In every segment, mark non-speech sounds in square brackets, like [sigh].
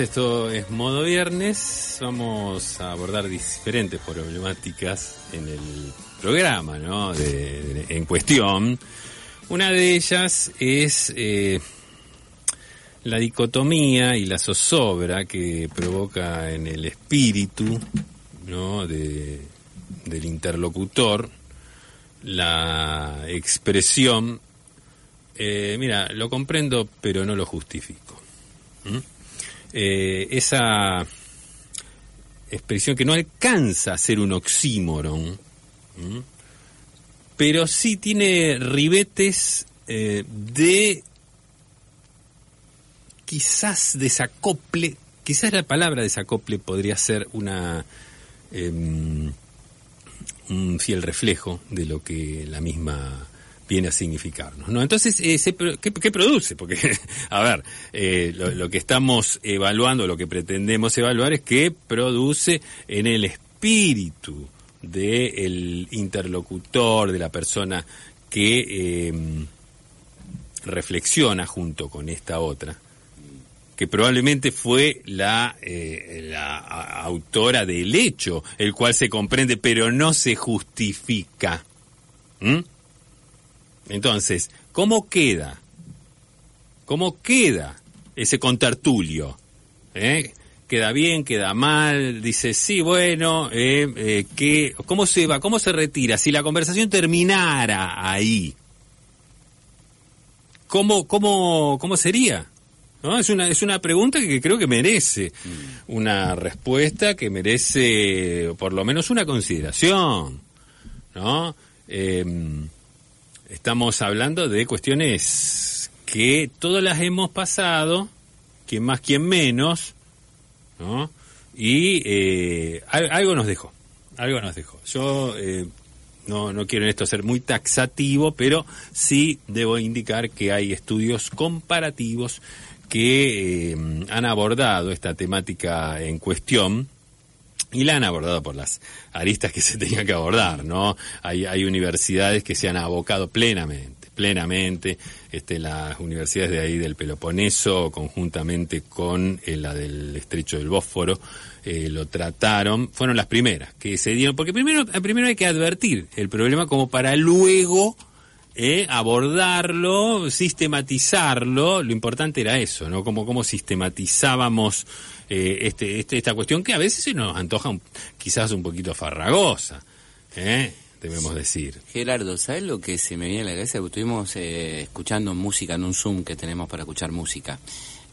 Esto es Modo Viernes. Vamos a abordar diferentes problemáticas en el programa, ¿no? En cuestión. Una de ellas es eh, la dicotomía y la zozobra que provoca en el espíritu, ¿no? De, del interlocutor la expresión, eh, mira, lo comprendo pero no lo justifico. Eh, esa expresión que no alcanza a ser un oxímoron, pero sí tiene ribetes eh, de quizás desacople, quizás la palabra desacople podría ser una em, un fiel reflejo de lo que la misma viene a significarnos. ¿no? Entonces, eh, ¿qué, produce? Porque, [laughs] a ver, eh, lo, que estamos evaluando, lo que pretendemos evaluar es qué produce en el espíritu del interlocutor, de la persona que em, reflexiona junto con esta otra que probablemente fue la, eh, autora del hecho, el cual se comprende pero no se justifica. Entonces, ¿cómo queda? ¿Cómo queda ese contertulio? ¿Eh? ¿Queda bien? ¿Queda mal? Dice, sí, bueno, eh, eh, ¿qué- ¿cómo se va? ¿Cómo se retira? Si la conversación terminara ahí, ¿cómo, cómo, cómo sería? ¿No? Es, una, es una pregunta que creo que merece una respuesta, que merece por lo menos una consideración. ¿no? Eh, estamos hablando de cuestiones que todas las hemos pasado, quien más, quien menos, ¿no? Y eh, al- algo nos dejó, algo nos dejó. Yo eh, no, no quiero en esto ser muy taxativo, pero sí debo indicar que hay estudios comparativos que eh, han abordado esta temática en cuestión y la han abordado por las aristas que se tenían que abordar, ¿no? Hay, hay universidades que se han abocado plenamente, plenamente, este, las universidades de ahí del Peloponeso, conjuntamente con eh, la del Estrecho del Bósforo, eh, lo trataron, fueron las primeras que se dieron, porque primero, primero hay que advertir el problema como para luego eh, abordarlo, sistematizarlo, lo importante era eso, ¿no? Como, como sistematizábamos eh, este, este, esta cuestión que a veces se nos antoja un- quizás un poquito farragosa, ¿eh? debemos decir. Gerardo, ¿sabes lo que se me viene a la cabeza? Estuvimos eh, escuchando música en un Zoom que tenemos para escuchar música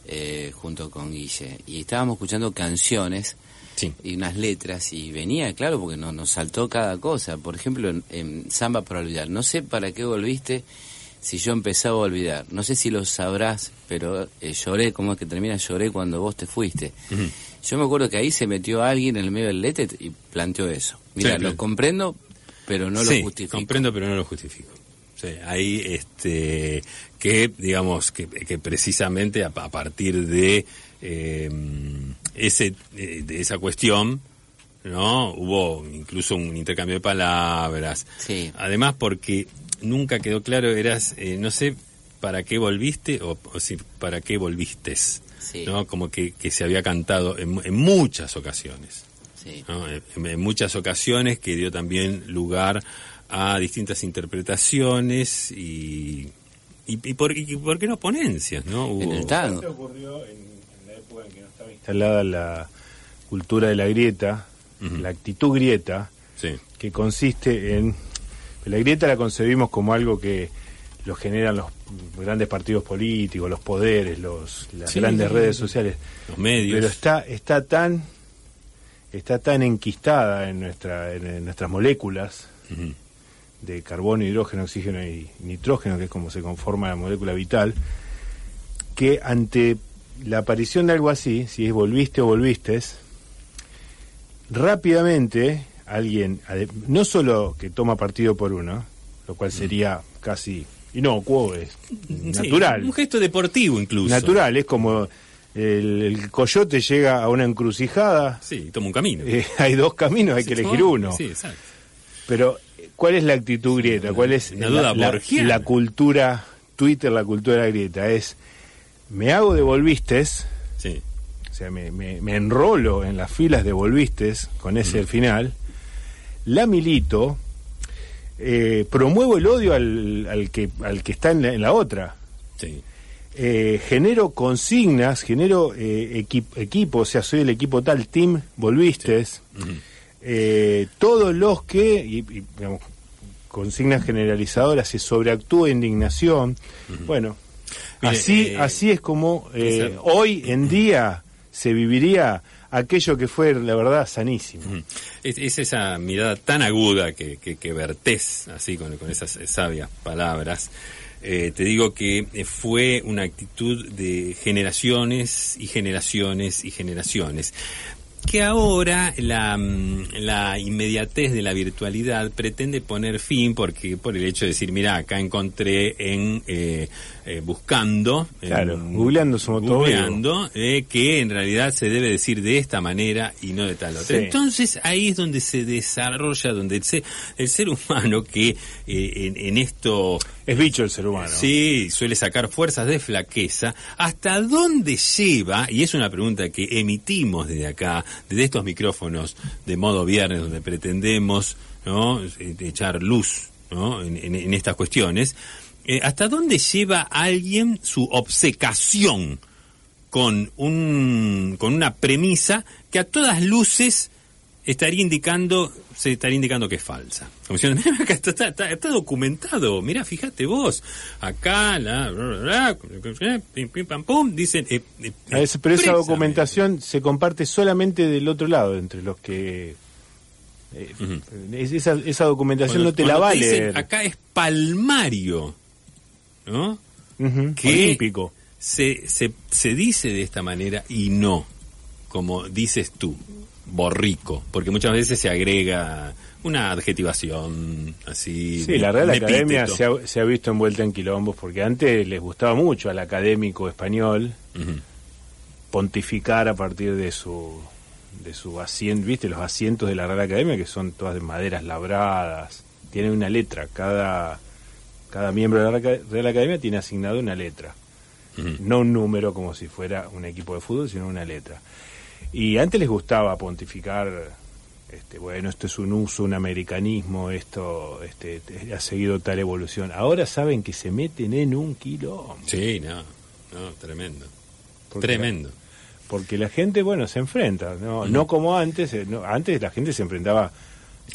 eh, junto con Guille. Y estábamos escuchando canciones Sí. y unas letras y venía, claro, porque no, nos saltó cada cosa. Por ejemplo, en, en Samba para olvidar. No sé para qué volviste si yo empezaba a olvidar. No sé si lo sabrás, pero eh, lloré, ¿cómo es que termina? Lloré cuando vos te fuiste. Yo me acuerdo que ahí se metió alguien en el medio del letre y planteó eso. Mira, Sí, lo claro. comprendo, pero no Sí, lo justifico. comprendo, pero no lo justifico. sí, ahí este que digamos que, que precisamente a, a partir de eh, ese eh, de esa cuestión no hubo incluso un intercambio de palabras Sí. además porque nunca quedó claro eras eh, no sé para qué volviste o, o si para qué volvistes Sí. no como que, que se había cantado en, en muchas ocasiones Sí. ¿no? En, en muchas ocasiones que dio también lugar a distintas interpretaciones y, y, y por, y por qué no ponencias, ¿no? En el tango. Ocurrió en, en la época en que no estaba instalada la cultura de la grieta, la actitud grieta, Sí, que consiste en... La grieta la concebimos como algo que lo generan los grandes partidos políticos, los poderes, los, las Sí, grandes redes sociales. los medios. Pero está, está tan está tan enquistada en nuestra en, en nuestras moléculas de carbono, hidrógeno, oxígeno y nitrógeno, que es como se conforma la molécula vital, que ante la aparición de algo así, si es volviste o volvistes, rápidamente alguien, no solo que toma partido por uno, lo cual sería casi inocuo, es Sí, natural, un gesto deportivo incluso. natural, es como el, el coyote llega a una encrucijada, Sí, toma un camino. eh, [laughs] hay dos caminos, hay Sí, que elegir uno. Sí, exacto. Pero, ¿cuál es la actitud grieta? ¿Cuál es la, duda la- cultura Twitter, la cultura grieta? Es, me hago de volvistes, Sí. o sea, me, me- me enrolo en las filas de volvistes con ese final, la milito, eh, promuevo el odio al, al que, al que está en la, en la otra. Sí. Eh, genero consignas, genero eh, equi- equipo, o sea, soy el equipo tal, team. Eh, todos los que, y, y, digamos, consignas generalizadoras, se sobreactúa indignación. Bueno, Mire, así, así es como hoy en día se viviría aquello que fue, la verdad, sanísimo. Es, es esa mirada tan aguda que, que, que vertés así con, con esas sabias palabras. Eh, te digo que eh, fue una actitud de generaciones y generaciones y generaciones. Que ahora la, mm, la inmediatez de la virtualidad pretende poner fin porque por el hecho de decir, mira, acá encontré en eh, eh, buscando, Claro, en- googleando eh, que en realidad se debe decir de esta manera y no de tal otra. Sí. Entonces ahí es donde se desarrolla, donde el ser, el ser humano que eh, en, en esto Es bicho el ser humano. sí suele sacar fuerzas de flaqueza, ¿hasta dónde lleva? Y es una pregunta que emitimos desde acá, desde estos micrófonos de modo viernes, donde pretendemos ¿no? Eh, echar luz ¿no? en, en- en estas cuestiones. Eh, ¿Hasta dónde lleva alguien su obcecación con, un, con una premisa que a todas luces estaría indicando se estaría indicando que es falsa. Como diciendo, [laughs] "Mira, acá está, está- está- está documentado, mira, fíjate vos, acá la bla, bla, bla, pim, pim, pam, pum, dicen eh, eh, A pero esa documentación se comparte solamente del otro lado, entre los que... eh, esa, esa documentación Cuando- no te la cuando va a dicen, leer. acá es palmario, ¿no? Que- Olímpico. se, se, se dice de esta manera y no, como dices tú, borrico, porque muchas veces se agrega una adjetivación así. Sí, la Real Academia se ha, se ha visto envuelta en quilombos porque antes les gustaba mucho al académico español pontificar a partir de su de su asiento, viste los asientos de la Real Academia que son todas de maderas labradas, tienen una letra, cada cada miembro de la Real Aca- Real Academia tiene asignado una letra, no un número como si fuera un equipo de fútbol, sino una letra. Y antes les gustaba pontificar este, bueno, esto es un uso, un americanismo, esto este, ha seguido tal evolución. Ahora saben que se meten en un quilombo. Sí, no, no, tremendo. Porque Tremendo. Porque la gente, bueno, se enfrenta, no, no como antes, eh, no, antes la gente se enfrentaba,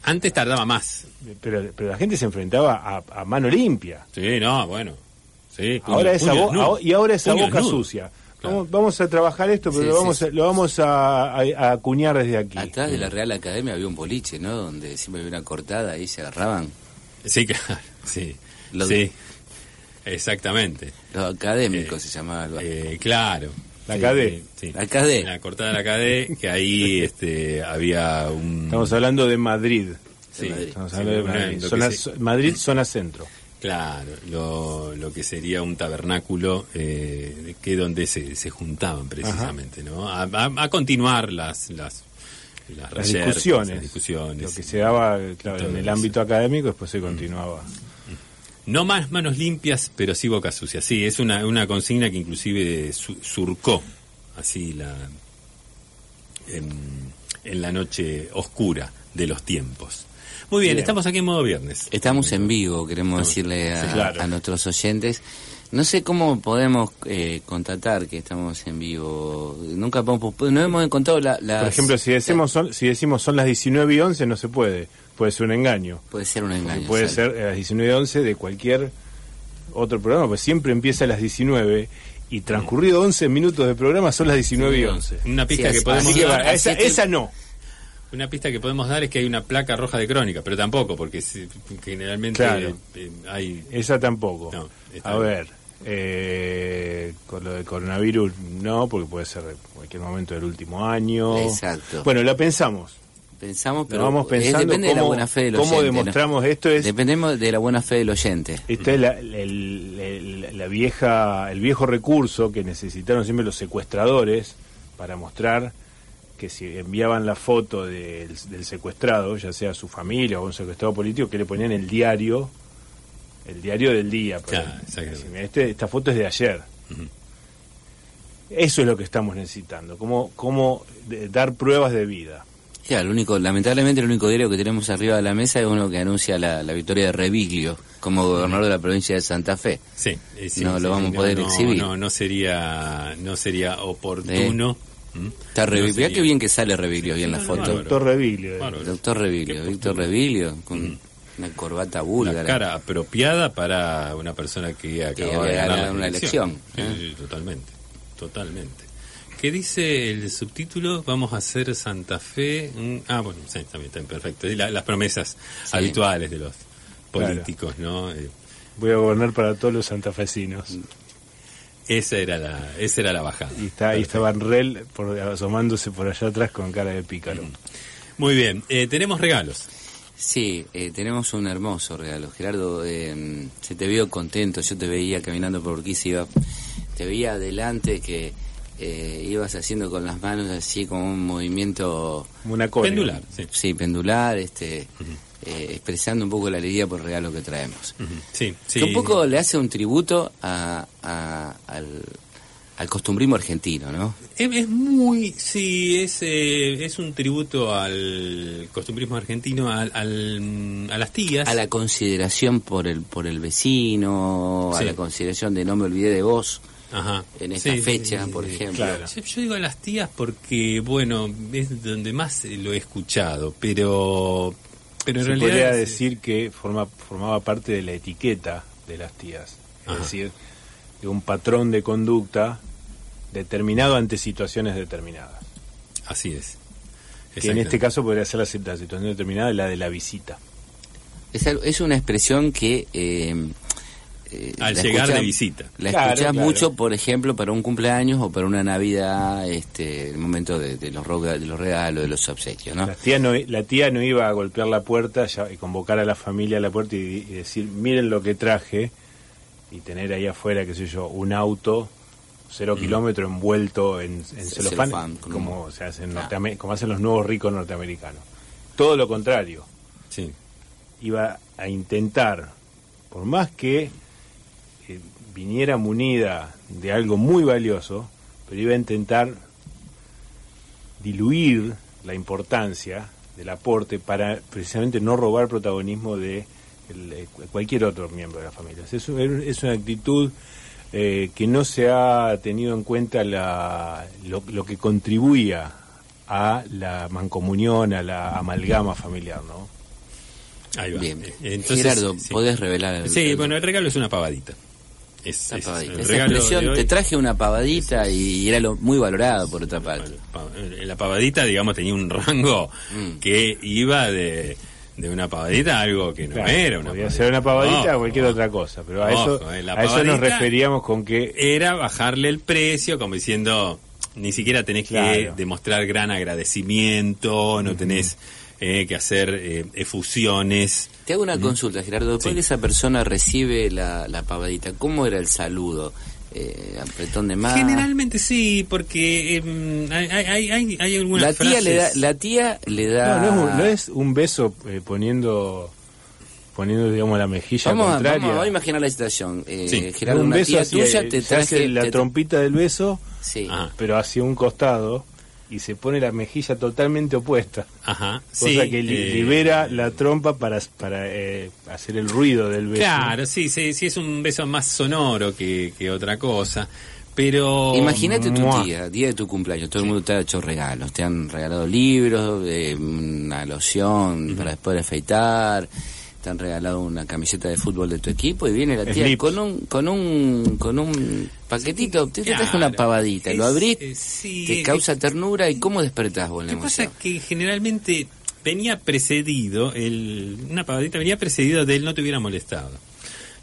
Antes tardaba más. pero, pero la gente se enfrentaba a, a mano limpia. Sí, no, bueno. Sí, puño- ahora esa bo- y ahora esa Puño boca desnudo. sucia. Claro. Vamos, vamos a trabajar esto, pero Sí, lo sí, vamos, sí. A, lo vamos a, a- a acuñar desde aquí. Atrás de la Real Academia había un boliche, ¿no? Donde siempre había una cortada y se agarraban. Sí, claro. [laughs] Sí. Lo- sí. Exactamente. Los académicos Eh, se llamaba algo. Eh, claro. La Sí, KD. sí. La KD. La cortada de la KD, que ahí [laughs] este, había un... Estamos hablando de Madrid. Sí, Madrid. Estamos sí, hablando de Madrid. Zona- se- Madrid, zona centro. Claro, lo, lo que sería un tabernáculo eh, que donde se, se juntaban precisamente, ¿no? A, a- a continuar las las, las, Las discusiones, las discusiones. Lo que se daba claro, en el eso. ámbito académico, después se continuaba. No más manos limpias, pero sí boca sucia. Sí, es una, una consigna que inclusive su- surcó así la en, en la noche oscura de los tiempos. Muy bien, Bien. estamos aquí en modo viernes. Estamos en vivo, queremos decirle a, Sí, claro. a nuestros oyentes. No sé cómo podemos eh, constatar que estamos en vivo. Nunca podemos, no hemos encontrado la, las- Por ejemplo, si decimos, son, si decimos son las 19 y 11, no se puede. Puede ser un engaño. Puede ser un engaño. puede ser a las 19 y 11 de cualquier otro programa, pues siempre empieza a las 19 y transcurrido 11 minutos de programa son las 19 y 11. Una pista Sí, que podemos Así que dar, esa, que- esa no. una pista que podemos dar es que hay una placa roja de crónica, pero tampoco porque generalmente Claro. eh, hay Esa tampoco. No, a bien. ver, eh, con lo del coronavirus no, porque puede ser en cualquier momento del último año. Exacto. Bueno, lo pensamos. Pensamos, Lo pero vamos es- pensando de la cómo- buena fe del cómo oyente. ¿no? demostramos esto es Dependemos de la buena fe del oyente. Esta es la, el, el- la vieja, el viejo recurso que necesitaron siempre los secuestradores para mostrar que si enviaban la foto del, del secuestrado, ya sea su familia o un secuestrado político, que le ponían el diario, el diario del día. Claro, Este, esta foto es de ayer. Eso es lo que estamos necesitando, cómo, cómo dar pruebas de vida. Ya, lo único, lamentablemente el único diario que tenemos arriba de la mesa es uno que anuncia la, la victoria de Reviglio como gobernador de la provincia de Santa Fe. Sí, eh, sí, No sí, lo vamos a no, poder no, exhibir. No, no sería, no sería oportuno. ¿Mm? Está No Reviglio, sería- Mirá qué bien que sale Reviglio ahí en la no, foto. Doctor Revilio. eh. Doctor Reviglio, Víctor. Reviglio, con una corbata La búlgara. cara apropiada para una persona que acaba de ganar la una elección. elección, Sí, ¿eh? sí, totalmente, totalmente. ¿Qué dice el subtítulo? Vamos a hacer Santa Fe. mm, Ah, bueno, sí, también está perfecto. Y la- las promesas Sí. habituales de los Claro. políticos, ¿no? Eh, Voy a gobernar para todos los santafesinos. esa era la, esa era la bajada. Y está, ahí estaba Rel por, asomándose por allá atrás con cara de pícaro. Muy bien, eh, tenemos regalos. Sí, eh, tenemos un hermoso regalo. Gerardo, eh, se te vio contento, yo te veía caminando por Urquiza, iba, te veía adelante que eh, ibas haciendo con las manos así como un movimiento, una. Pendular, sí. sí, pendular, este, eh, expresando un poco la alegría por el regalo que traemos. Sí, sí. Que un poco le hace un tributo a, a- al, al costumbrismo argentino, ¿no? Es, es muy, sí, es, eh, es un tributo al costumbrismo argentino, al, al- a las tías. A la consideración por el, por el vecino, a la consideración de no me olvidé de vos. Ajá. en esta Sí, fecha, sí, por ejemplo. claro. Yo, yo digo a las tías porque, bueno, es donde más eh, lo he escuchado, pero, pero en Se realidad... podría es- decir que forma, formaba parte de la etiqueta de las tías. Es Ajá. decir, de un patrón de conducta determinado ante situaciones determinadas. Así es. Que en este caso podría ser la, si- la situación determinada, la de la visita. Es, algo- es una expresión que... eh, eh, Al llegar escucha- de visita. La Claro, escuchás claro. mucho, por ejemplo, para un cumpleaños o para una Navidad, este, el momento de, de los, roga- de los regalos, de los obsequios, ¿no? La, tía no, la tía no iba a golpear la puerta ya- y convocar a la familia a la puerta y, y decir, miren lo que traje, y tener ahí afuera, qué sé yo, un auto cero kilómetro envuelto en, en celofán, como, se hace en como hacen los nuevos ricos norteamericanos. Todo lo contrario, Sí. iba a intentar, por más que eh, viniera munida de algo muy valioso, pero iba a intentar diluir la importancia del aporte para precisamente no robar protagonismo de el- eh, cualquier otro miembro de la familia. Es, un- es una actitud eh, que no se ha tenido en cuenta la, lo, lo que contribuía a la mancomunión, a la amalgama familiar, ¿no? Ahí va. Bien. Entonces, Gerardo, sí. ¿podés revelar? el- Sí, el- bueno, el regalo es una pavadita. Es, Una es Esa regalo expresión, te traje una pavadita y era lo muy valorado por otra parte. Pa- La pavadita, digamos, tenía un rango Mm. que iba de, de una pavadita a algo que no Claro, era una podía pavadita. ser una pavadita Ojo, o cualquier ojo. otra cosa, pero a Ojo, eso, eh, la a eso nos referíamos con que Era bajarle el precio, como diciendo, ni siquiera tenés que demostrar gran agradecimiento, no tenés eh, que hacer eh, efusiones. Te hago una consulta, Gerardo. Después Sí. que esa persona recibe la, la pavadita, ¿cómo era el saludo? Eh, apretón de mano. Generalmente sí, porque em, hay, hay, hay, hay algunas La tía, le da, la tía le da... No, no es, un- no es un beso eh, poniendo, poniendo digamos, la mejilla Vamos, contraria. vamos, vamos a imaginar la situación. Eh, Sí. Gerardo, un una beso tía tuya eh, te hace traje... la te- trompita del beso, Sí. Ajá. pero hacia un costado y se pone la mejilla totalmente opuesta. Ajá, Cosa sí, que li- eh, libera la trompa para, para eh, hacer el ruido del beso. Claro, sí, sí, sí, es un beso más sonoro que, que otra cosa. Pero. Imagínate tu tía, día de tu cumpleaños, todo el mundo te ha hecho regalos, te han regalado libros, eh, una loción para después de afeitar, te han regalado una camiseta de fútbol de tu equipo y viene la tía con un con un con un paquetito, te, te traje una pavadita, lo abrís, eh, sí, te causa ternura y cómo despertás vos la Lo que pasa emoción. es que generalmente venía precedido, el, una pavadita venía precedido de él no te hubiera molestado.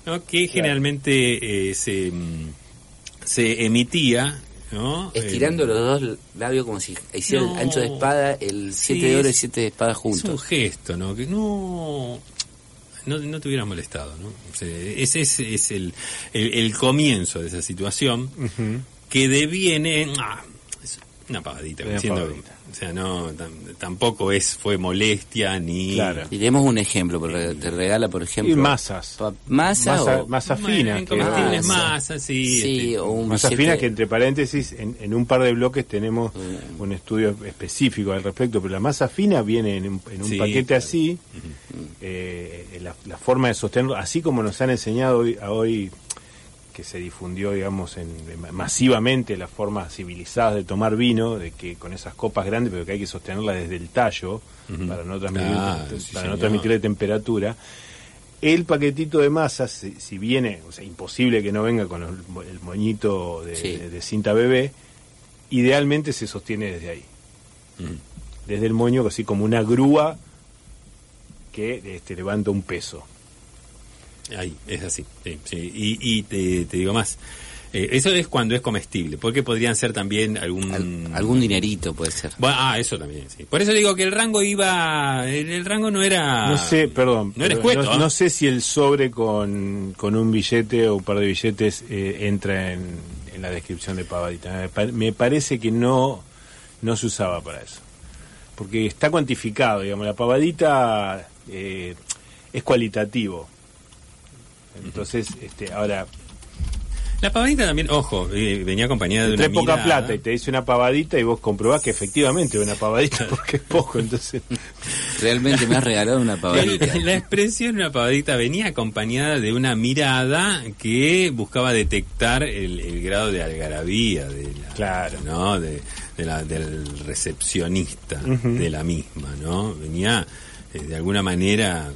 ¿no? Que generalmente eh, se, mm, se emitía. ¿no? Estirando Eh, los dos labios como si hiciera No. el ancho de espada, el siete Sí, de oro y es- siete de espada Es un juntos. gesto, ¿no? Que no. No, no te hubieras molestado, ¿no? O sea, ese es, es el, el, el comienzo de esa situación que deviene en, ah, es una pavadita, Una. O sea, no, tam- tampoco es, fue molestia ni... Claro. Y demos un ejemplo, porque te regala, por ejemplo... Y masas. pa- ¿Masa, Masa, o...? masa fina. que- comestibles Masa. masas, sí. Sí, este, o un Masa fina que entre paréntesis en, en un par de bloques tenemos Mm. un estudio específico al respecto, pero la masa fina viene en un, en un Sí, paquete claro. así, eh, la, la forma de sostenerlo, así como nos han enseñado hoy, a hoy que se difundió, digamos, en, masivamente las formas civilizadas de tomar vino, de que con esas copas grandes, pero que hay que sostenerla desde el tallo para no transmitir, Claro, sí, para no señor. transmitirle temperatura. El paquetito de masa, si, si viene, o sea, imposible que no venga con el, mo- el moñito de, Sí. de- de cinta bebé, idealmente se sostiene desde ahí, desde el moño, así como una grúa que este, levanta un peso. Ahí, es así. sí, sí. Y, y te, te digo más. eh, eso es cuando es comestible, porque podrían ser también algún... Al- algún dinerito puede ser. Bueno, ah, eso también, sí. Por eso digo que el rango iba... El, el rango no era... No sé, perdón, No era escueto, no, ¿eh? no sé si el sobre con, con un billete o un par de billetes eh, entra en, en la descripción de pavadita. Me, pa- me parece que no, no se usaba para eso. Porque está cuantificado, digamos, la pavadita eh, es cualitativo. Entonces, este, ahora, La pavadita también, ojo, eh, venía acompañada de una trae poca mirada. plata y te dice una pavadita y vos comprobás que efectivamente una pavadita [laughs] porque es poco, entonces... Realmente me has regalado una pavadita. La, [laughs] la expresión una pavadita venía acompañada de una mirada que buscaba detectar el, el grado de algarabía de la, Claro. ¿no? de, de la- del recepcionista de la misma, ¿no? Venía eh, de alguna manera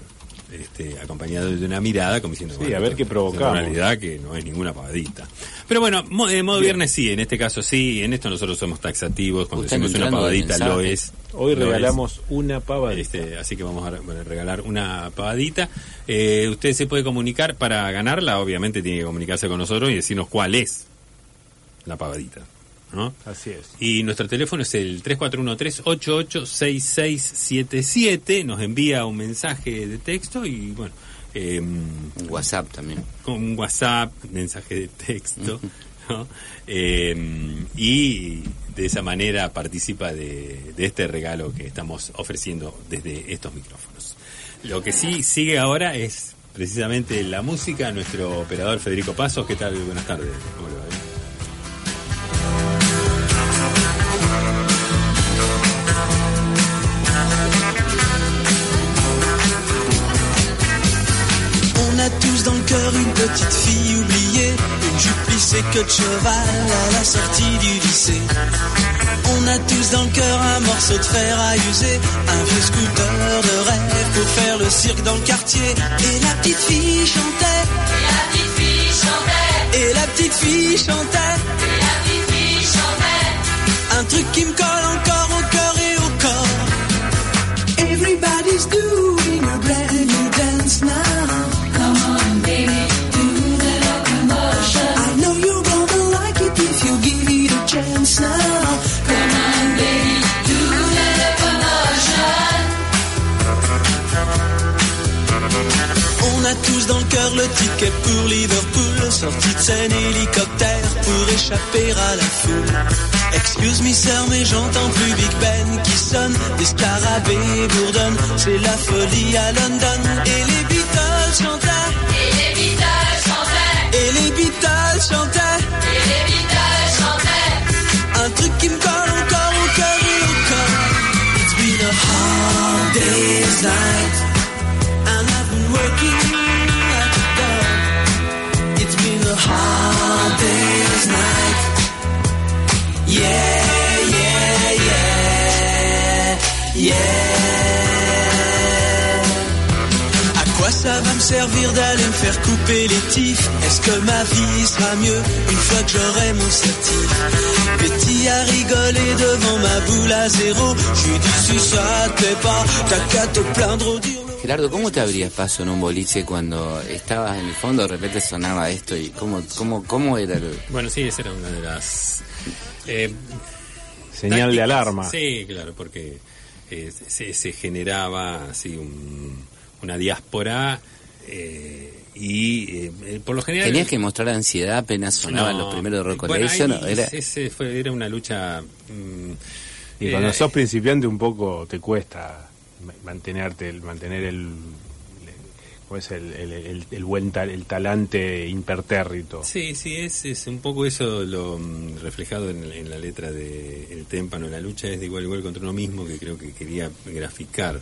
este, acompañado de una mirada como diciendo, Sí, a ver qué provocamos. una realidad que no es ninguna pavadita. Pero bueno, mo- eh, modo viernes sí, en este caso sí, en esto nosotros somos taxativos, cuando decimos una pavadita lo es. Hoy lo es. regalamos una pavadita. Este, así que vamos a re- bueno, regalar una pavadita. Eh, usted se puede comunicar para ganarla, obviamente tiene que comunicarse con nosotros y decirnos cuál es la pavadita. ¿No? Así es. Y nuestro teléfono es el 3413-886677. Nos envía un mensaje de texto y bueno, eh, Un WhatsApp también. con un WhatsApp, mensaje de texto, ¿no? Eh, y de esa manera participa de, de este regalo que estamos ofreciendo desde estos micrófonos. Lo que sí sigue ahora es precisamente la música. Nuestro operador Federico Pasos, ¿qué tal? Buenas tardes. ¿Cómo le dans le cœur une petite fille oubliée, une jupe plissée que de cheval à la sortie du lycée. On a tous dans le cœur un morceau de fer à user, un vieux scooter de rêve pour faire le cirque dans le quartier. Et la petite fille chantait, et la petite fille chantait, et la petite fille chantait, un truc qui me colle encore au cœur et au corps. Everybody's doing ticket pour Liverpool, sortie de scène hélicoptère pour échapper à la foule. Excuse me sœur, mais j'entends plus Big Ben qui sonne, des scarabées bourdonnent, c'est la folie à London. Et les Beatles chantaient, Et les Beatles chantaient, et les Beatles chantaient, et les Beatles chantaient. un truc qui me colle encore au cœur et au corps. It's been a hard day's night, and I've been working ça va me servir d'aller me faire couper les tifs Est-ce que ma vie sera mieux une fois que j'aurai mon certif Betty a rigolé devant ma boule à zéro. J'ai dit si ça te plaît pas, t'as qu'à te plaindre au dur. Gerardo, ¿cómo te abrías paso en un boliche cuando estabas en el fondo, de repente sonaba esto y cómo, cómo, cómo era el... Bueno, sí, esa era una de las... eh, Señal de alarma. Sí, claro, porque eh, se, se generaba así un- una diáspora eh, y eh, por lo general... ¿Tenías que mostrar ansiedad apenas sonaban No, los primeros de bueno, era... ese fue, era una lucha... mm, Y eh, cuando sos principiante un poco te cuesta mantenerte, el, mantener el, ¿cómo es el, el, el- el buen tal- el talante impertérrito. Sí, sí, es, es un poco eso lo mm, reflejado en, en la letra de El témpano. La lucha es de igual a igual contra uno mismo, que creo que quería graficar.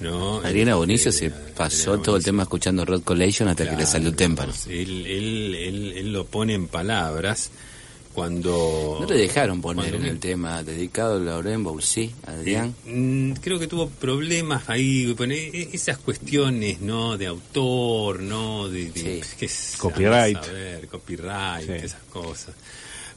¿no? Adriana Este, Bonicio se Adriana pasó todo el tema escuchando Rod Collation hasta que le salió el témpano. Él, él, él, él lo pone en palabras cuando... No le dejaron poner cuando- en el tema dedicado a Lauren Boulcy, Adrián. Mm, creo que tuvo problemas ahí, bueno, e- e- esas cuestiones, ¿no? De autor, ¿no? De, de- Sí. sé, Copyright. a ver, copyright, Sí. esas cosas.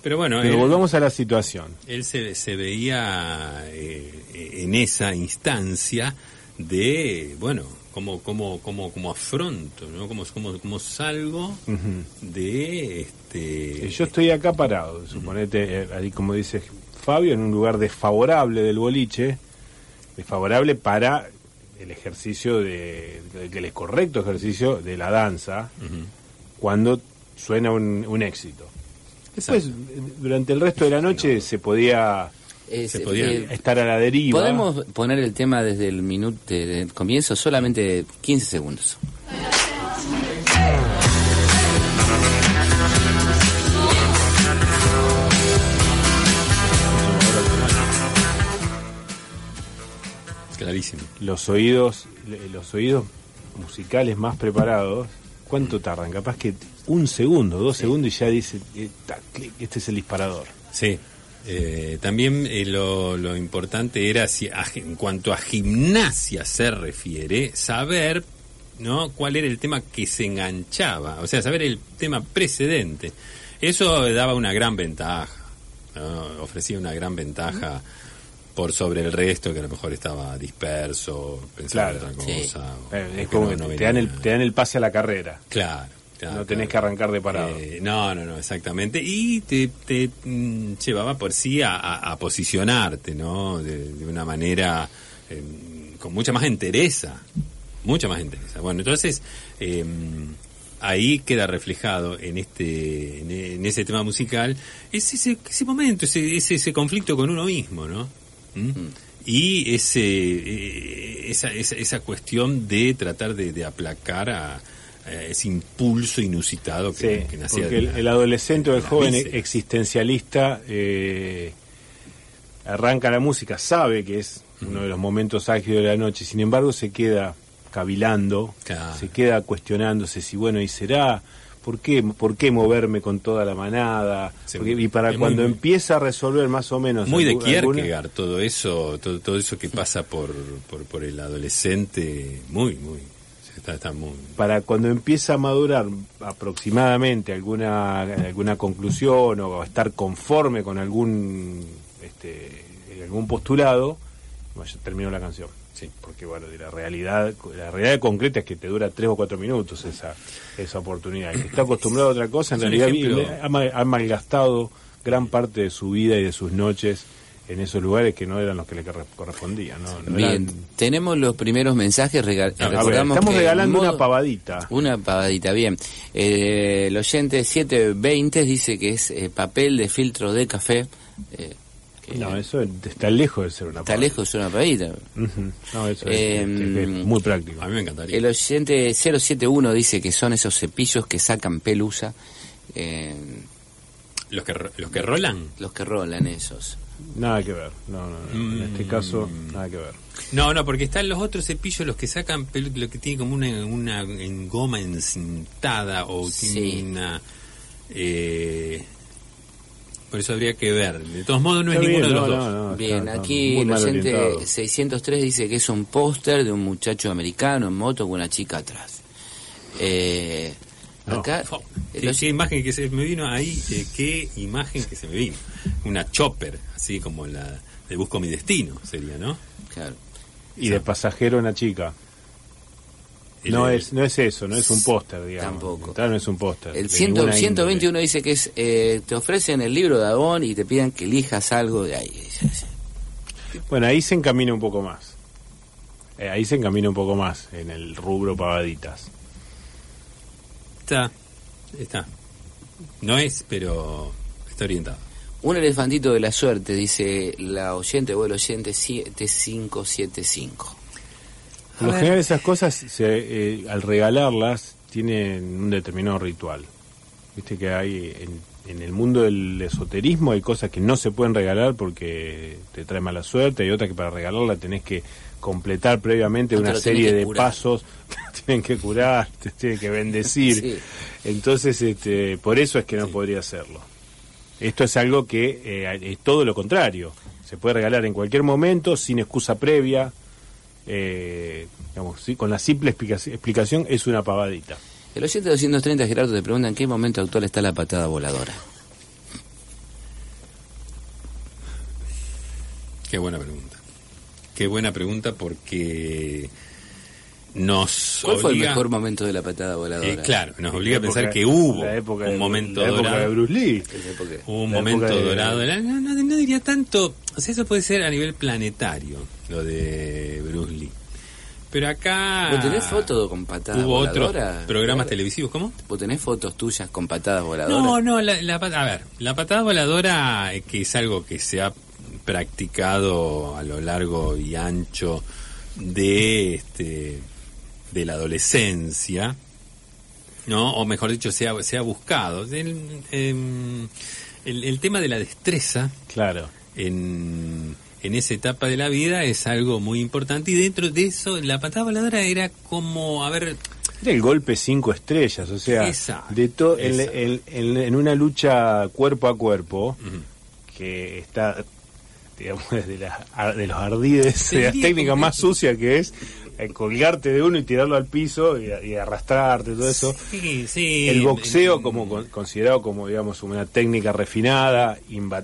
Pero bueno, Pero él, volvamos a la situación. él se, se veía eh, en esa instancia de, bueno, cómo, cómo, cómo, cómo afronto, ¿no? Cómo, cómo, cómo salgo de este... Eh, Yo estoy acá parado, suponete, eh, ahí como dice Fabio, en un lugar desfavorable del boliche, desfavorable para el ejercicio de, el correcto ejercicio de la danza, cuando suena un, un éxito. Después, Exacto. durante el resto de la noche se podía Eh, Se se- podía- eh, estar a la deriva. Podemos poner el tema desde el minuto del comienzo, solamente 15 segundos. Clarísimo. los oídos, los oídos musicales más preparados, ¿cuánto tardan? Capaz que un segundo, dos segundos y ya dice, eh, tac, clic, este es el disparador. Sí. Eh, también eh, lo, lo importante era, si, a- en cuanto a gimnasia se refiere, saber ¿no? cuál era el tema que se enganchaba, o sea, saber el tema precedente. Eso daba una gran ventaja, ¿no? ofrecía una gran ventaja por sobre el resto que a lo mejor estaba disperso, pensaba Claro, en otra cosa. Eh, o es como que no te, dan el, te dan el pase a la carrera. Claro. Claro, no tenés claro. que arrancar de parado. Eh, no, no, no, exactamente. Y te, te, mm, llevaba por sí a, a- a posicionarte, ¿no? De, de una manera eh, con mucha más entereza. Mucha más entereza. Bueno, entonces, eh, ahí queda reflejado en este en, en ese tema musical ese, ese, ese momento, ese, ese, ese conflicto con uno mismo, ¿no? ¿Mm? Y ese, eh, esa, esa, esa cuestión de tratar de, de aplacar a ese impulso inusitado que, Sí, que nacía porque el, la- el adolescente o el joven existencialista eh, arranca la música, sabe que es uno de los momentos álgidos de la noche, sin embargo se queda cavilando, Claro. se queda cuestionándose si bueno, y será, ¿por qué, por qué moverme con toda la manada? Porque- y para cuando muy- empieza a resolver más o menos... Muy de algu- alguna- Kierkegaard, todo eso, todo, todo eso que [laughs] pasa por, por, por el adolescente, muy, muy, está, está muy... para cuando empieza a madurar aproximadamente alguna alguna conclusión o estar conforme con algún este, algún postulado bueno, ya terminó la canción. Sí. porque bueno de la realidad la realidad concreta es que te dura tres o cuatro minutos esa esa oportunidad. El que está acostumbrado a otra cosa en realidad ejemplo- ha malgastado gran parte de su vida y de sus noches en esos lugares que no eran los que le corre- correspondían. ¿no? No Bien, eran- tenemos los primeros mensajes. rega- ver, estamos que regalando modo- una pavadita. Una pavadita, bien. Eh, el oyente 720 dice que es eh, papel de filtro de café. eh, No, eso está lejos de ser una está pavadita. lejos de una pavadita. Ujú. No, eso es, Eh, este, es muy práctico. A mí me encantaría. El oyente 071 dice que son esos cepillos que sacan pelusa. eh, Los que, los que rolan. los que rolan esos. Nada que ver. No, no, no. En este caso, nada que ver. No, no, porque están los otros cepillos, los que sacan pelu- lo que tiene como una, una en goma encintada o tiene Sí. una... eh, por eso habría que ver. De todos modos, no es ninguno de los no, dos. no, no, Bien, aquí el oyente orientado. 603 dice que es un póster de un muchacho americano en moto con una chica atrás. Eh, No. acá, ¿Qué, qué imagen que se me vino ahí? eh, ¿Qué imagen que se me vino? Una chopper, así como la de Busco mi destino, sería, ¿no? claro. Y de pasajero una chica. El- No es, no es eso, no es un póster, digamos. Tampoco. Tal no es un póster. El de 100 ninguna 121 dice que es, eh, te ofrecen el libro de Avon y te piden que elijas algo de ahí. índole. Bueno, ahí se encamina un poco más. Eh, ahí se encamina un poco más en el rubro pavaditas. Está, está. No es, pero está orientado. Un elefantito de la suerte, dice la oyente o el oyente 7575. Por lo general esas cosas, se, eh, al regalarlas, tienen un determinado ritual. Viste que hay en, en el mundo del esoterismo hay cosas que no se pueden regalar porque te trae mala suerte, hay otras que para regalarla tenés que completar previamente No te una serie de curar. pasos, [laughs] te tienen que curar, te tienen que bendecir. Sí. Entonces, este, por eso es que no podría hacerlo. Esto es algo que eh, es todo lo contrario. Se puede regalar en cualquier momento, sin excusa previa. eh, digamos, sí, con la simple explicaci- explicación es una pavadita. El oyente 230 Gerardo te pregunta en qué momento actual está la patada voladora. Qué buena pregunta. Qué buena pregunta porque nos ¿Cuál fue el mejor momento de la patada voladora? Eh, claro, nos obliga a pensar que hubo la época de un momento la época dorado. de Bruce Lee. Hubo un La momento época de- dorado. de la- no, no- no diría tanto. O sea, eso puede ser a nivel planetario, lo de Bruce Lee. Pero acá. ¿Vos tenés fotos con patadas Hubo otros voladoras? programas Gerardo? televisivos, ¿cómo? ¿Vos tenés fotos tuyas con patadas voladoras? No, no, la, la a ver, la patada voladora, eh, que es algo que se ha practicado a lo largo y ancho de este de la adolescencia, ¿no? O mejor dicho, se ha, se ha buscado. El, em, el- el tema de la destreza Claro. en, en esa etapa de la vida es algo muy importante y dentro de eso la patada voladora era como, a ver, el golpe cinco estrellas, o sea, de to- en, exacto. en- en- en una lucha cuerpo a cuerpo, que está, digamos, [laughs] desde las- de los ardides, de las técnicas más sucias que es eh, colgarte de uno y tirarlo al piso y, y arrastrarte, todo eso. sí, sí, El boxeo en- como con- considerado como digamos una técnica refinada, imba-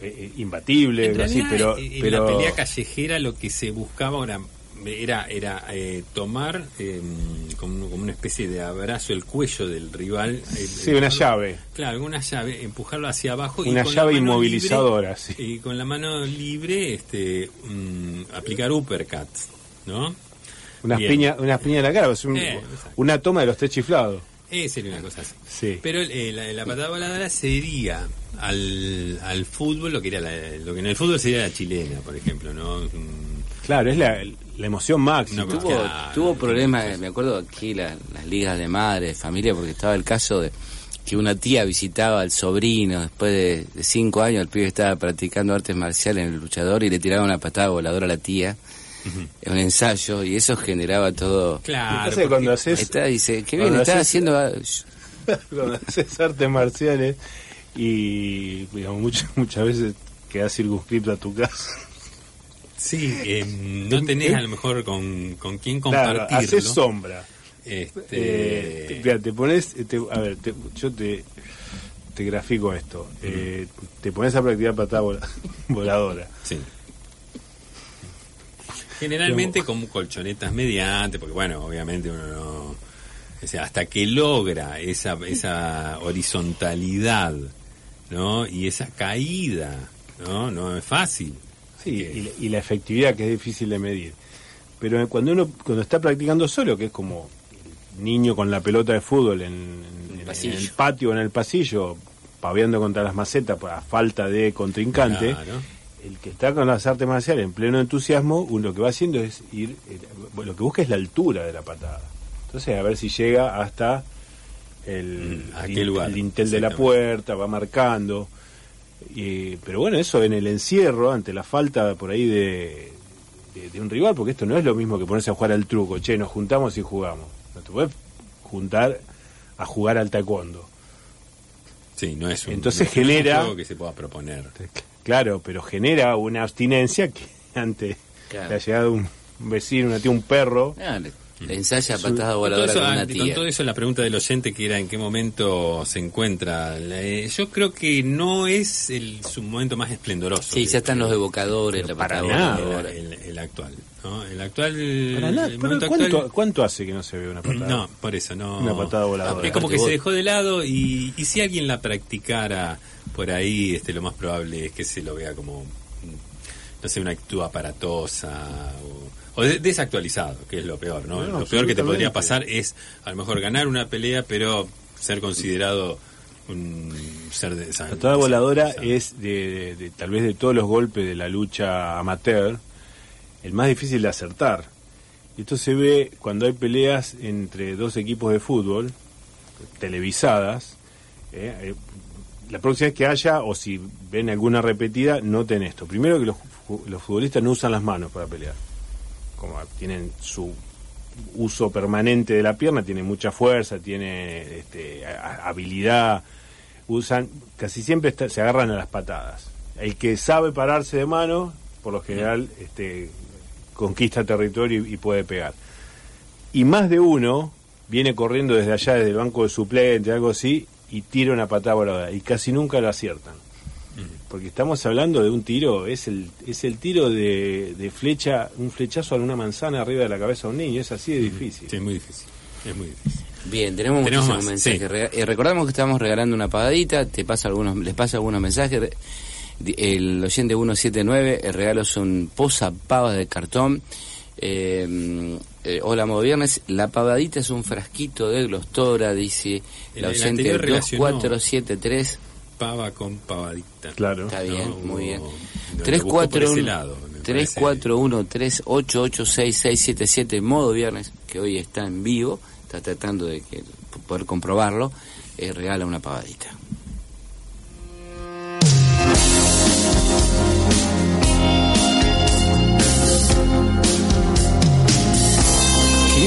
eh, imbatible, En algo así, pero, en pero la pelea callejera lo que se buscaba era era, era eh, tomar eh, como, como una especie de abrazo el cuello del rival. eh, sí, una llave. Claro, una llave, empujarlo hacia abajo. y Una con la llave inmovilizadora, libre- sí. Y con la mano libre este, mm, aplicar uppercut, ¿no? Unas piñas una piña en la cara, un- Eh, una toma de los tres chiflados. Eh, sería una cosa así. Sí. Pero eh, la, la patada voladora sería al, al fútbol lo que era la- lo que en el fútbol sería la chilena, por ejemplo, ¿no? Mm, Claro, es la, la emoción máxima. No, Tuvo, Claro, tuvo problemas, me acuerdo aquí la- las ligas de madre, de familia, porque estaba el caso de que una tía visitaba al sobrino después de, de cinco años, el pibe estaba practicando artes marciales en el luchador y le tiraba una patada voladora a la tía en un ensayo y eso generaba todo. Claro. Cuando haces, Está, dice, qué bien, cuando está haces- haciendo... [laughs] cuando haces artes marciales y digamos, muchas, muchas veces quedas circunscrito a tu casa. Sí, eh, no tenés a lo mejor con, con quién Claro, compartirlo. haces sombra. Este, Eh, te, pones, te- a ver, te- yo te, te grafico esto. Eh, te pones a practicar patada vola- [laughs] voladora. sí. Generalmente con colchonetas mediante, porque bueno, obviamente uno no... O sea, hasta que logra esa, esa horizontalidad, ¿no? Y esa caída ¿no? No es fácil. Sí, y, la- y la efectividad que es difícil de medir. Pero cuando uno cuando está practicando solo, que es como el niño con la pelota de fútbol en, en- en pasillo. el patio o en el pasillo, paveando contra las macetas por- a falta de contrincante, Claro. el que está con las artes marciales en pleno entusiasmo, uno lo que va haciendo es ir, eh, lo que busca es la altura de la patada. Entonces, a ver si llega hasta el, Mm, ¿a el- lugar? el de la puerta, va marcando. Y, pero bueno, eso en el encierro, ante la falta por ahí de, de, de un rival, porque esto no es lo mismo que ponerse a jugar al truco, che, nos juntamos y jugamos. No te puedes juntar a jugar al taekwondo. Sí, no es un, Entonces no es un genera- juego que se pueda proponer. Claro, pero genera una abstinencia que [laughs] ante Claro. la llegada de un vecino, una tía, un perro, le, ensaya Su- patada Con voladora eso, con ah, una con tía. todo eso, la pregunta del oyente que era en qué momento se encuentra. Eh, yo creo que no es el, su momento más esplendoroso. Sí, ya están los evocadores, la para nada. voladora. el, el- el actual. ¿no? El actual. Para nada, el ¿cuánto, actual- cuánto hace que no se ve una patada? No, por eso no. Una patada voladora. Es como que Aparte se dejó de lado y, y si alguien la practicara por ahí, este, lo más probable es que se lo vea como, no sé, una actúa aparatosa o, o de- desactualizado, que es lo peor, ¿no? No, lo peor que te podría pasar es a lo mejor ganar una pelea, pero ser considerado un ser de La patada voladora es de, de- tal vez de todos los golpes de la lucha amateur el más difícil de acertar. Y Esto se ve cuando hay peleas entre dos equipos de fútbol televisadas. eh, eh, la próxima vez que haya, o si ven alguna repetida, noten esto. Primero que los futbolistas no usan las manos para pelear. Como tienen su uso permanente de la pierna, tienen mucha fuerza, tiene este, habilidad, usan, casi siempre está- se agarran a las patadas. El que sabe pararse de mano, por lo general, este, conquista territorio y, y puede pegar. Y más de uno viene corriendo desde allá, desde el banco de suplente, algo así, y tira una patada voladora. Y casi nunca lo aciertan. Porque estamos hablando de un tiro, es el, es el tiro de, de flecha, un flechazo a una manzana arriba de la cabeza de un niño, es así de difícil. Sí, es muy difícil. Es muy difícil. Bien, tenemos, Tenemos muchísimos más, mensajes. sí. Eh, recordamos que estamos regalando una pagadita, te pasa algunos, les pasa algunos mensajes. El oyente 179, el regalo son posa pavas de cartón. Eh, eh, hola, modo viernes. La pavadita es un frasquito de glostora, dice El- la el oyente relacionó- 2473. Pava con pavadita. Claro. Está bien, No, muy bien. no, lo busco por ese lado, me parece. 341-3886-677, modo viernes, que hoy está en vivo, está tratando de que, poder comprobarlo, eh, regala una pavadita.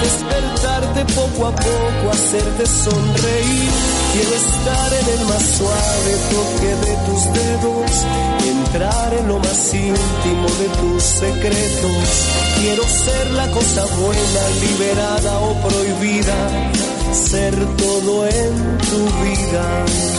despertarte poco a poco, hacerte sonreír. Quiero estar en el más suave toque de tus dedos, entrar en lo más íntimo de tus secretos. Quiero ser la cosa buena, liberada o prohibida, ser todo en tu vida.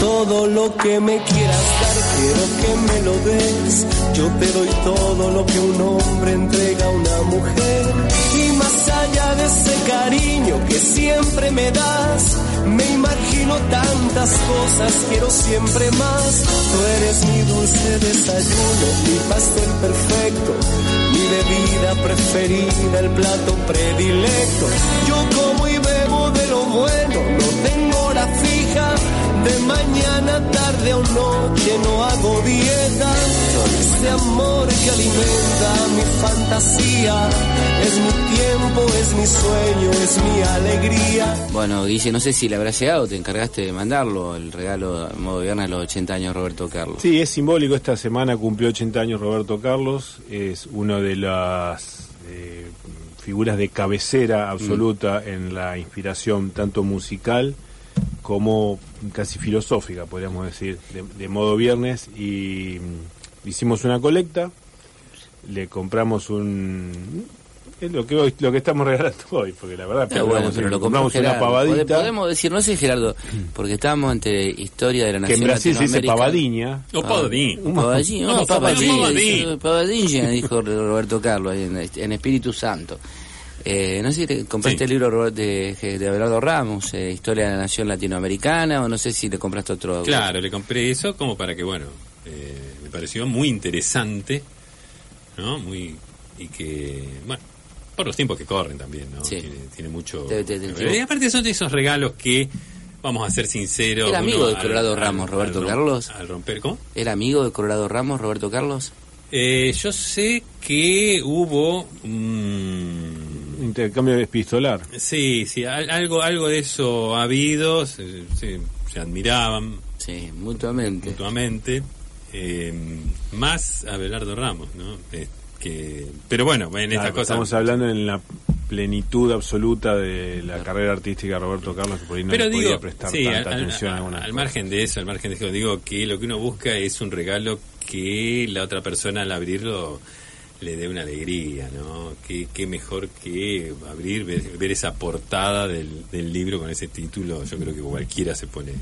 Todo lo que me quieras dar, quiero que me lo des. Yo te doy todo lo que un hombre entrega a una mujer. Y más allá de ese cariño que siempre me das, me imagino tantas cosas, quiero siempre más. Tú eres mi dulce desayuno, mi pastel perfecto, mi bebida preferida, el plato predilecto. Yo como y bebo de lo bueno, De mañana, tarde o noche no hago dieta. Ese amor que alimenta mi fantasía. Es mi tiempo, es mi sueño, es mi alegría. Bueno, Guille, no sé si le habrá llegado, te encargaste de mandarlo, el regalo en modo viernes a los 80 años Roberto Carlos. Sí, es simbólico. Esta semana cumplió 80 años Roberto Carlos. Es una de las eh, figuras de cabecera absoluta en la inspiración tanto musical como casi filosófica, podríamos decir, de, de modo viernes, y mm, hicimos una colecta, le compramos un... Es lo que hoy, lo que estamos regalando [laughs] hoy, porque la verdad Está bueno, pero lo compramos una Gerardo. pavadita, Pode- Podemos decir, no sé Gerardo, porque estábamos entre historia de la que nación en Brasil se dice pavadiña, O Pavadín. Pavadín, No, no, Pavadín. Pavadín, Pavadín, dijo Roberto Carlos ahí en, en Espíritu Santo. Eh, no sé si te compraste Sí. el libro de, de Abelardo Ramos, eh, Historia de la Nación Latinoamericana, o no sé si le compraste otro. Claro, le compré eso como para que, bueno, eh, me pareció muy interesante, ¿no? Muy. Y que, bueno, por los tiempos que corren también, ¿no? Sí. Tiene, tiene mucho. Te- te- te- y aparte son de esos regalos que, vamos a ser sinceros. ¿Era amigo de Colorado Ramos, Roberto Carlos? Al romper, ¿cómo? ¿Era amigo de Colorado Ramos, Roberto Carlos? Eh, yo sé que hubo. mm, intercambio epistolar. sí, sí, al- algo, algo de eso ha habido, se, se- se admiraban Sí, mutuamente. mutuamente. eh, más Abelardo Ramos, ¿no? Eh, que, pero bueno, en estas cosas. Estamos hablando en la plenitud absoluta de la carrera artística de Roberto Carlos, que por ahí no pero le podía digo, prestar sí, tanta al, atención a al- margen de eso, al margen de eso, digo que lo que uno busca es un regalo que la otra persona al abrirlo le dé una alegría, ¿no? Qué, qué mejor que abrir, ver, ver esa portada del, del libro con ese título, yo creo que cualquiera se pone.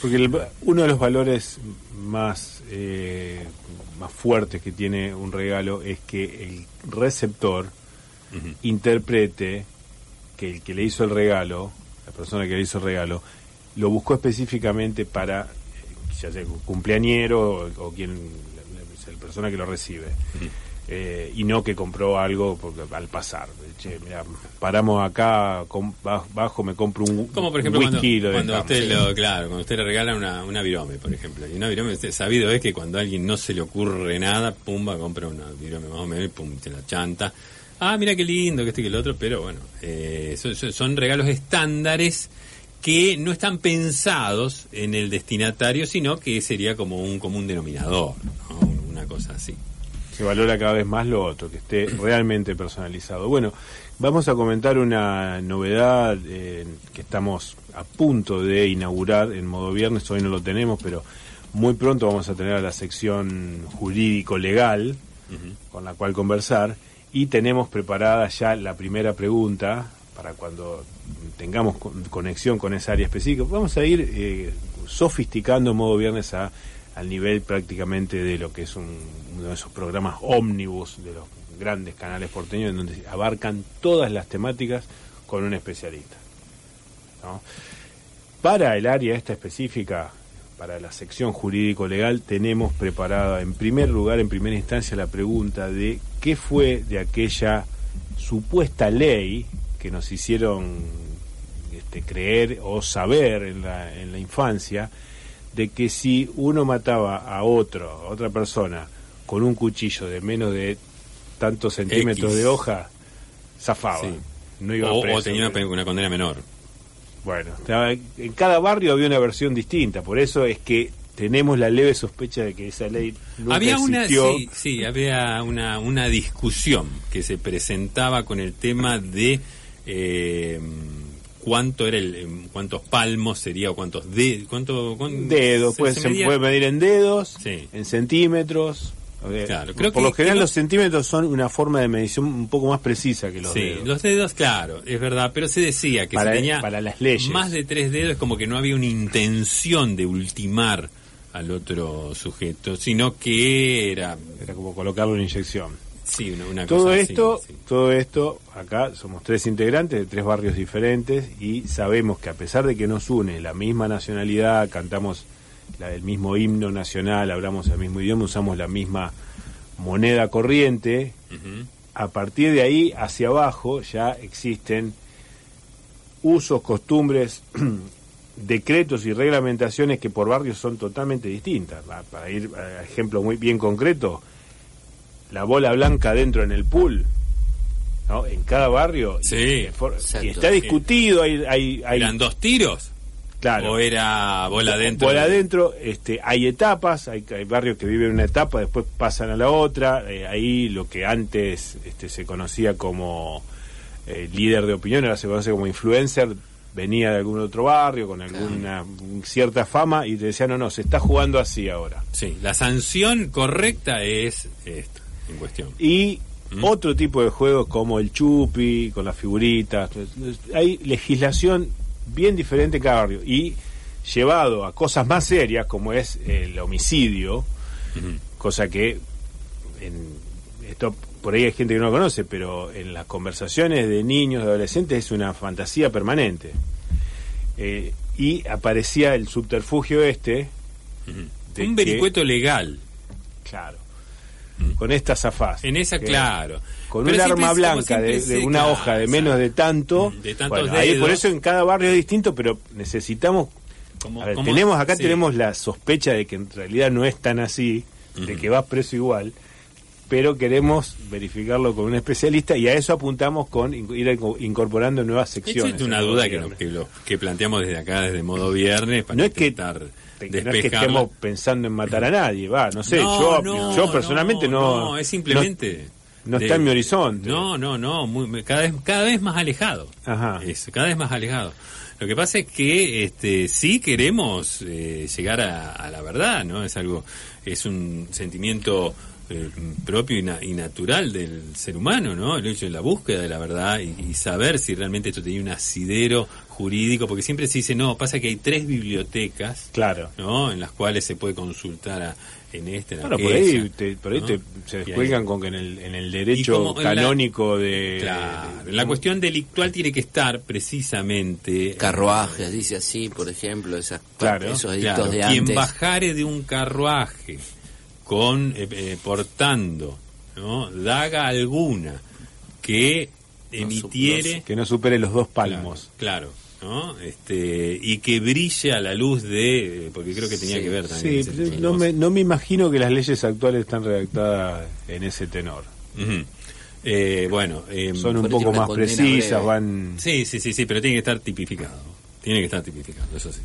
Porque el- uno de los valores más, eh, más fuertes que tiene un regalo es que el receptor interprete que el que le hizo el regalo, la persona que le hizo el regalo, lo buscó específicamente para, eh, ya sea cumpleañero o, o quien, la, la persona que lo recibe. Eh, y no que compró algo porque, al pasar. Che, mira, paramos acá, com- bajo, me compro un, Como por ejemplo cuando, lo usted lo, claro, cuando usted le regala una, una virome, por ejemplo. Y una virome, usted sabido es que cuando a alguien no se le ocurre nada, pumba, compra una virome más o menos y pum, te la chanta. Ah, mira qué lindo, que este que el otro, pero bueno, eh, son regalos estándares que no están pensados en el destinatario, sino que sería como un común denominador, ¿no? una cosa así. Se valora cada vez más lo otro, que esté realmente personalizado. Bueno, vamos a comentar una novedad eh, que estamos a punto de inaugurar en modo viernes, hoy no lo tenemos, pero muy pronto vamos a tener a la sección jurídico-legal con la cual conversar y tenemos preparada ya la primera pregunta para cuando tengamos con- conexión con esa área específica. Vamos a ir eh, sofisticando en modo viernes a, al nivel prácticamente de lo que es un- uno de esos programas ómnibus de los grandes canales porteños en donde abarcan todas las temáticas con un especialista. Para el área esta específica, para la sección jurídico-legal, tenemos preparada en primer lugar, en primera instancia, la pregunta de qué fue de aquella supuesta ley que nos hicieron este, creer o saber en la, en la infancia, de que si uno mataba a otro, a otra persona, con un cuchillo de menos de tantos centímetros X. de hoja, zafaba. Sí. No iba O, preso. o tenía una, una condena menor. Bueno, en cada barrio había una versión distinta, por eso es que tenemos la leve sospecha de que esa ley nunca había una existió. sí, sí, había una, una discusión que se presentaba con el tema de eh, cuánto era el em, cuántos palmos sería o cuántos de, cuánto cuán- dedos, se- pues se puede medir en dedos, Sí. en centímetros. Claro, creo por que- lo general que los centímetros son una forma de medición un poco más precisa que los Sí, dedos. los dedos, claro, es verdad, pero se decía que Para- si tenía para las leyes. más de tres dedos es como que no había una intención de ultimar al otro sujeto, sino que era Era como colocarle una inyección. Sí una, una Todo cosa así, esto, sí. todo esto, acá somos tres integrantes de tres barrios diferentes y sabemos que a pesar de que nos une la misma nacionalidad, cantamos la del mismo himno nacional, hablamos el mismo idioma, usamos la misma moneda corriente, a partir de ahí hacia abajo ya existen usos, costumbres, [clears throat] decretos y reglamentaciones que por barrios son totalmente distintas. Pa- Para ir a ejemplo muy bien concreto, la bola blanca dentro en el pool, ¿no? En cada barrio. Sí, y, está discutido, hay, hay, hay- ¿Eran dos tiros? claro, ¿O era bola adentro? Bola adentro, este, hay etapas, hay, hay barrios que viven una etapa, después pasan a la otra. eh, ahí lo que antes este, se conocía como eh, líder de opinión, ahora se conoce como influencer, venía de algún otro barrio con alguna cierta fama y te decían, no, no, se está jugando así ahora. Sí, la sanción correcta es esta en cuestión. Y ¿Mm? otro tipo de juegos como el chupi, con las figuritas. Hay legislación bien diferente en cada barrio. Y llevado a cosas más serias como es el homicidio, cosa que en esto por ahí hay gente que no lo conoce, pero en las conversaciones de niños, de adolescentes es una fantasía permanente. Eh, y aparecía el subterfugio este, Un que- vericueto legal. claro, con estas zafás. En esa, claro. Con Pero un arma es blanca de, de una claro, hoja de menos de tanto. De tantos bueno, ahí por eso en cada barrio es distinto, pero necesitamos. Como- a ver, como- tenemos acá sí. tenemos la sospecha de que en realidad no es tan así, de que vas preso igual, pero queremos verificarlo con un especialista y a eso apuntamos con ir inco- incorporando nuevas secciones. es una duda que, que, lo- que planteamos desde acá, desde modo viernes, para No es que intentar no es que estemos pensando en matar a nadie, va, no sé, No, yo, no, yo personalmente no, No, es simplemente. no está en mi horizonte. No, no, no, muy- cada, vez, cada vez más alejado. Ajá. Es, cada vez más alejado. Lo que pasa es que este, sí queremos eh, llegar a, a la verdad, ¿no? Es algo, es un sentimiento eh, propio y, na- y natural del ser humano, ¿no? El hecho de la búsqueda de la verdad y, y saber si realmente esto tenía un asidero jurídico, porque siempre se dice, no, pasa que hay tres bibliotecas, Claro. ¿no? En las cuales se puede consultar a- en este, en Bueno, por ahí, te, por ahí ¿no? te- se ahí- descuelgan con que en el, en el derecho como en la- canónico de... Claro, de- la cuestión delictual tiene que estar precisamente... Carruajes, dice así, por ejemplo, esas, Claro, esos edictos Claro, de quien antes. bajare de un carruaje con eh, eh, portando ¿no? daga alguna que emitiere que no supere los dos palmos. claro, claro, ¿no? este y que brille a la luz de porque creo que tenía Sí, que ver también Sí, ese no me, no me imagino que las leyes actuales están redactadas en ese tenor. Eh, bueno em, Son un poco más precisas, breve. van... Sí, sí, sí, sí, pero tiene que estar tipificado. Tiene que estar tipificado, eso sí.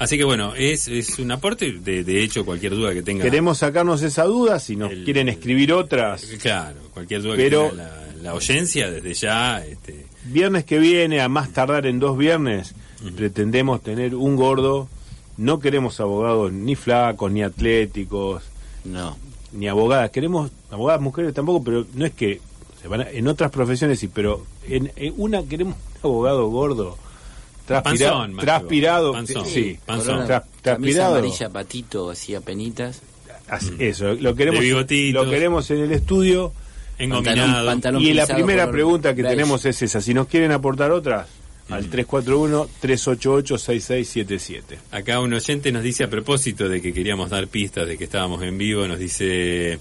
Así que bueno, es, es un aporte, de, de hecho, cualquier duda que tenga. Queremos sacarnos esa duda, si nos El- quieren escribir otras. Claro, cualquier duda Pero- que tenga la, la oyencia, desde ya. Este, Viernes que viene, a más tardar en dos viernes, pretendemos tener un gordo. No queremos abogados ni flacos, ni atléticos, No, ni abogadas. Queremos abogadas mujeres tampoco, pero no es que se van a- en otras profesiones sí, pero en, en una queremos un abogado gordo, Panzón, que transpirado. Panzón. sí, Panzón. Tra- transpirado. amarilla, patito, así a penitas. Así- Eso, lo queremos, lo queremos en el estudio. engominado. pantalón Y la primera pregunta que beige. tenemos es esa. Si nos quieren aportar otras, al 341-388-6677. Acá un oyente nos dice a propósito de que queríamos dar pistas de que estábamos en vivo, nos dice,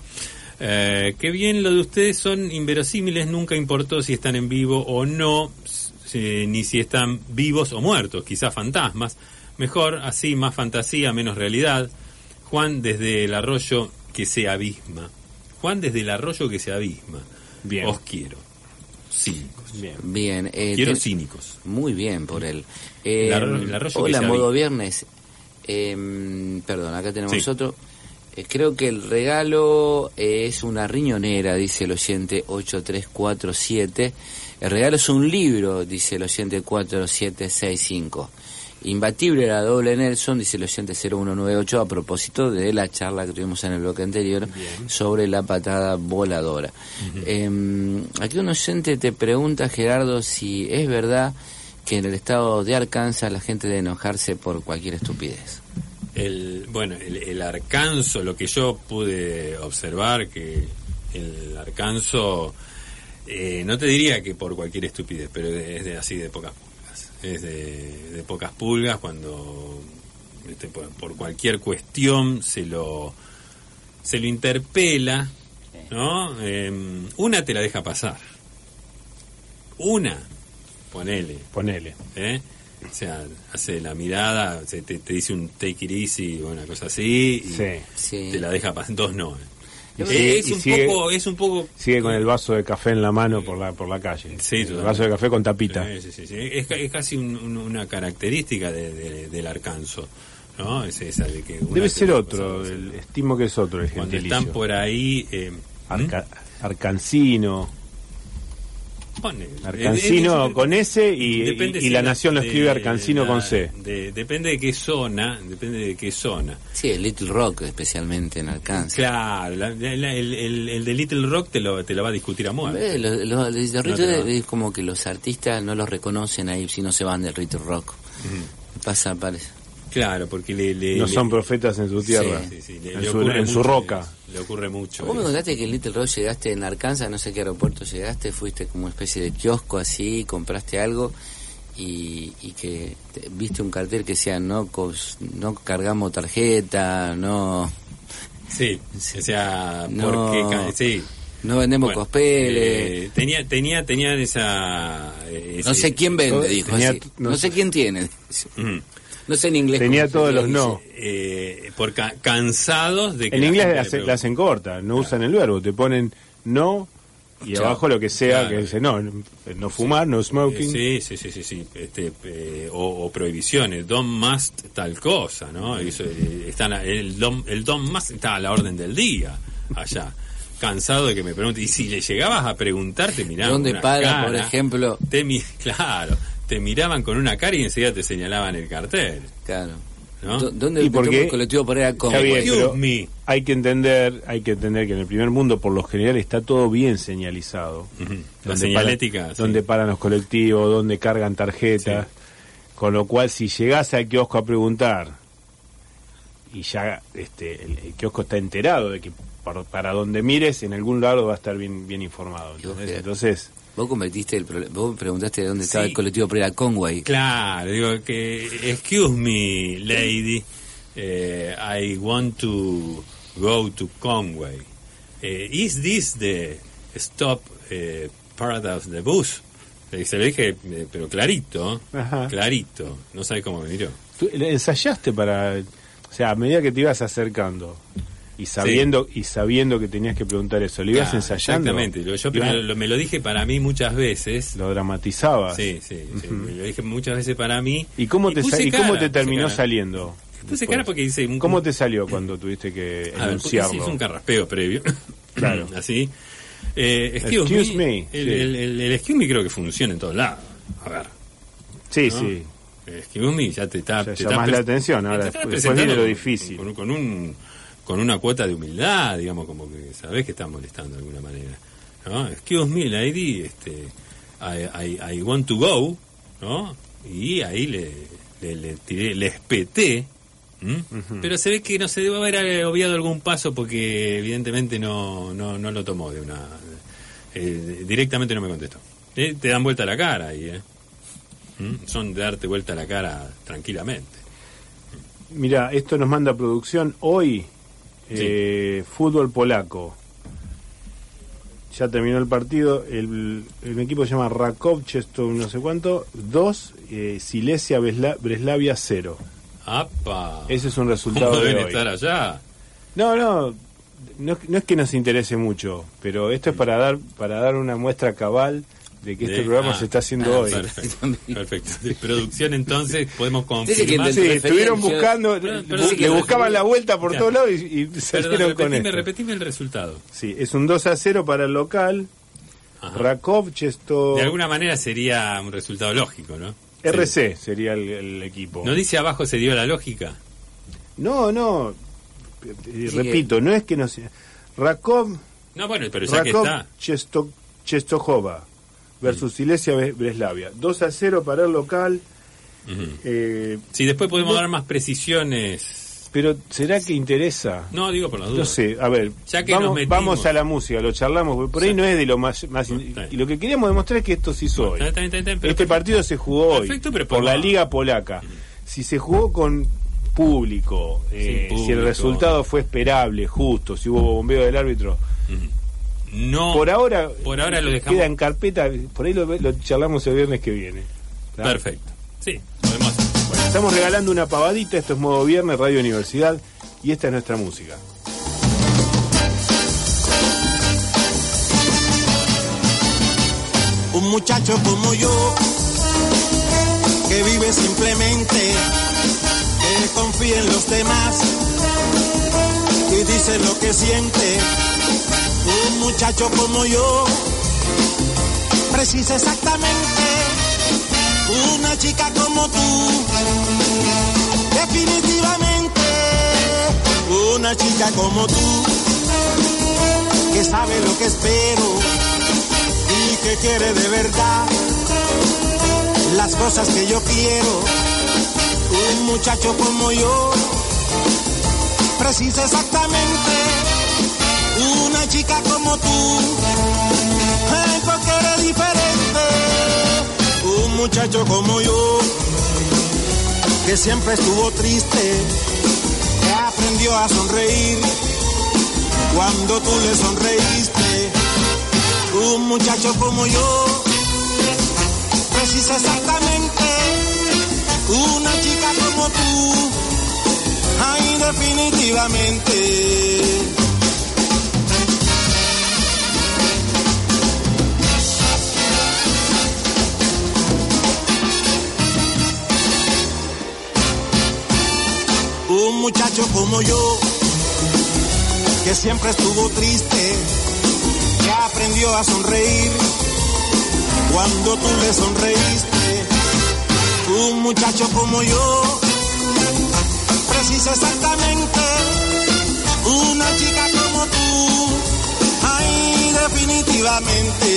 eh, qué bien lo de ustedes son inverosímiles, nunca importó si están en vivo o no, ni si están vivos o muertos, quizás fantasmas. Mejor así, más fantasía, menos realidad. Juan desde el arroyo que se abisma. Juan desde el arroyo que se abisma. Bien. Os quiero. Cínicos. Bien. Bien. eh, Quiero te- cínicos. Muy bien por él. Eh, El arro- el arroyo que hola, se modo viernes. Eh, perdón, acá tenemos Sí. otro. Eh, creo que el regalo eh, es una riñonera, dice el oyente 8347. El regalo es un libro, dice el oyente 4765. Imbatible la doble Nelson, dice el oyente 0198, a propósito de la charla que tuvimos en el bloque anterior sobre la patada voladora. Eh, aquí un oyente te pregunta, Gerardo, si es verdad que en el estado de Arkansas la gente debe enojarse por cualquier estupidez. El, bueno, el, el arcanzo, lo que yo pude observar, que el arcanzo, eh, no te diría que por cualquier estupidez, pero es de, así de pocas pulgas. Es de, de pocas pulgas cuando este, por, por cualquier cuestión se lo, se lo interpela, ¿no? Em, una te la deja pasar. Una, ponele. Ponele. ¿eh? O sea, hace la mirada, se te, te dice un take it easy o una cosa así, y Sí. Sí. te la deja pasar. Dos no. ¿eh? Es, un sigue- poco, es un poco... Sigue con el vaso de café en la mano por la, por la calle. Sí, el totalmente. vaso de café con tapita. Sí, sí. Es, ca- es casi un- un- una característica de- de- del arcanzo. ¿no? Es esa de que Debe ser otro, el- estimo que es otro el Cuando gentilicio. están por ahí... eh, Arca- arcancino. Pone. Arcancino Eh, eh, con S y, depende y- y si la Nación lo escribe Arcancino la- con C. de- depende de qué zona, depende de qué zona. Sí, el Little Rock especialmente en alcance. Claro, la- la- el, el- el de Little Rock te lo, te lo va a discutir a muerte. Eh, lo- lo- No es como que los artistas no los reconocen ahí si no se van del Ritter Rock. Pasa, parece. Claro, porque le, le- No le- son profetas en su tierra, Sí, sí, le- en, le su, roca. Le ocurre mucho. Vos me contaste que en Little Rock llegaste en Arkansas, no sé qué aeropuerto llegaste, fuiste como una especie de kiosco así, compraste algo y, y que te- viste un cartel que decía no cos- no cargamos tarjeta, no Sí, o sea, No. porque ca- sí. no vendemos Bueno, cospeles. eh, tenía, tenía, tenían esa. eh, no ese- sé quién vende, dijo tenía- así. no No, sé quién tiene. No sé en inglés. Tenía todos los no. Eh, por ca- cansados de que. En la inglés gente la, la hacen corta, no usan el verbo, te ponen no y Chao. abajo lo que sea Claro. que dice no, no fumar, no smoking. Eh, Sí, sí, sí, sí. Este, eh, o, o prohibiciones, don't must tal cosa, ¿no? Eso, eh, están a- el, don, el don't must está a la orden del día allá. [laughs] Cansado de que me pregunte. Y si le llegabas a preguntarte, miraban ¿Dónde paga, cara, por ejemplo? Te, [laughs] claro, te miraban con una cara y enseguida te señalaban el cartel. Claro. ¿No? ¿Dó- ¿Dónde ¿Y te por tomo qué? el colectivo para ir hay que entender, hay que entender que en el primer mundo por lo general está todo bien señalizado. Ujú. La Donde señalética. paran, sí. donde paran los colectivos, donde cargan tarjetas. Con lo cual, si llegás al kiosco a preguntar y ya este, el, el kiosco está enterado de que para, para donde mires, en algún lado va a estar bien, bien informado. ¿entendés? Ojea. Entonces, Vos convertiste el vos preguntaste dónde estaba Sí. el colectivo para ir a Conway. Claro, digo que, excuse me, lady, eh, I want to go to Conway. Eh, is this the stop eh, of the bus? Se lo dije, eh, pero clarito, Ajá. clarito, no sabe cómo me miró. ¿tú ensayaste para, o sea, a medida que te ibas acercando y sabiendo y sabiendo que tenías que preguntar eso, lo ibas ensayando. Exactamente, yo primero lo- me lo dije para mí muchas veces. lo dramatizabas. Sí, sí, sí, me lo dije muchas veces para mí. ¿Y cómo te, y cómo te terminó cara. saliendo? Puse cara porque hice un, ¿Cómo te salió cuando tuviste que [clears throat] A ver, enunciarlo? sí, es un carraspeo previo. [clears throat] Claro. Así. Eh, excuse, Excuse me. me, El, sí. el, el- el excuse me creo que funciona en todos lados. A ver. sí, ¿no? sí. Excuse me ya te está. Te llamás está la atención, ahora te está después viene lo difícil. Con, con un, con una cuota de humildad, digamos, como que sabés que estás molestando de alguna manera. ¿no? Excuse me, lady, este, I, I, I want to go, ¿no? Y ahí le, le, le tiré, le espeté. Pero se ve que no se debe haber obviado algún paso porque evidentemente no, no, no lo tomó de una... eh, directamente no me contestó. Eh, te dan vuelta la cara ahí, ¿eh? ¿Mm? Son de darte vuelta la cara tranquilamente. Mira, esto nos manda producción hoy. Eh, fútbol polaco. Ya terminó el partido. El, el equipo se llama Rakov, Chesto, no sé cuánto. 2, Silesia Bresla- Breslavia 0. ¡Apa! Ese es un ¿Cómo resultado de hoy. estar allá? No, no, no, no es que nos interese mucho, pero esto es para dar para dar una muestra cabal de que este programa ah, se está haciendo ah, hoy. Perfecto. Perfecto. De producción entonces podemos que confirmar. Sí, estuvieron buscando, Pero- pero bu- sí que le buscaban la vuelta por todos lados y, y Perdón, salieron con repetime, esto. repetime el resultado. Sí, es un 2 a 0 para el local. Ajá. Rakov, Chesto, De alguna manera sería un resultado lógico, ¿no? RC sería el, el equipo. ¿No dice abajo se dio la lógica? No, no, Sí repito, no es que no sea. Rakov, No, bueno, pero ya que Rakov, está. Chesto, Chestojova versus Silesia Bre- Breslavia. 2 a 0 para el local. Eh, Sí, después podemos no- dar más precisiones. pero ¿será que interesa? No, digo por las No dudas. sé, a ver, Ya que vamos, metimos. vamos a la música, lo charlamos, porque por ahí no es de lo más... más y lo que queríamos demostrar es que esto se hizo hoy. Está bien, está bien, está bien, pero este partido se jugó hoy pero por la Liga Polaca. Si se jugó con público, eh, si el resultado fue esperable, justo, si hubo bombeo del árbitro, No. por ahora, por ahora lo dejamos. queda en carpeta, por ahí lo, lo charlamos el viernes que viene. Perfecto. Sí, podemos. Bueno, estamos regalando una pavadita, esto es Modo Viernes, Radio Universidad, y esta es nuestra música. Un muchacho como yo, que vive simplemente, que confía en los demás y dice lo que siente. Un muchacho como yo, precisa exactamente una chica como tú. Definitivamente una chica como tú que sabe lo que espero y que quiere de verdad las cosas que yo quiero. Un muchacho como yo precisa exactamente una chica como tú. Ay, porque eres diferente. Un muchacho como yo, que siempre estuvo triste, que aprendió a sonreír cuando tú le sonreíste. Un muchacho como yo, precisa exactamente una chica como tú. Ay, definitivamente. Un muchacho como yo, que siempre estuvo triste, que aprendió a sonreír cuando tú le sonreíste. Un muchacho como yo, precisa exactamente una chica como tú. Ay, definitivamente,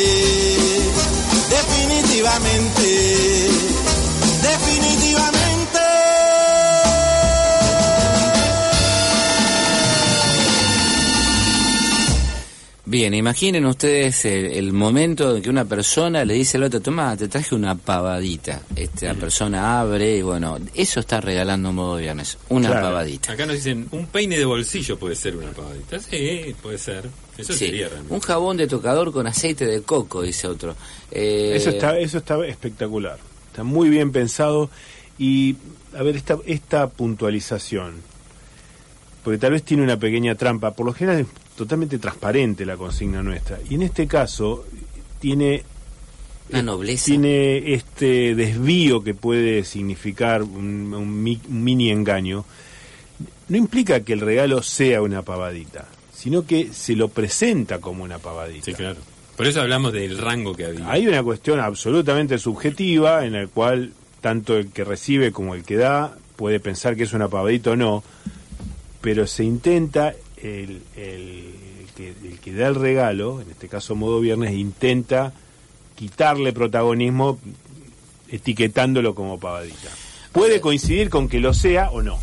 definitivamente, definitivamente. Bien, imaginen ustedes el, el momento en que una persona le dice al otro, toma, te traje una pavadita. Esta persona abre y bueno, eso está regalando modo viernes, una Claro. pavadita. Acá nos dicen, un peine de bolsillo puede ser una pavadita. Sí, puede ser. Eso Sí, sería realmente. un jabón de tocador con aceite de coco, dice otro. Eh, Eso está, eso está espectacular. Está muy bien pensado. Y, a ver, esta, esta puntualización, porque tal vez tiene una pequeña trampa, por lo general es totalmente transparente la consigna nuestra. Y en este caso, tiene Una nobleza. tiene este desvío que puede significar un, un mi- un mini engaño, no implica que el regalo sea una pavadita, sino que se lo presenta como una pavadita. Sí, claro. Por eso hablamos del rango que había. Hay una cuestión absolutamente subjetiva en la cual tanto el que recibe como el que da puede pensar que es una pavadita o no, pero se intenta, el, el que, el que da el regalo, en este caso modo viernes, intenta quitarle protagonismo etiquetándolo como pavadita. Puede coincidir con que lo sea o no.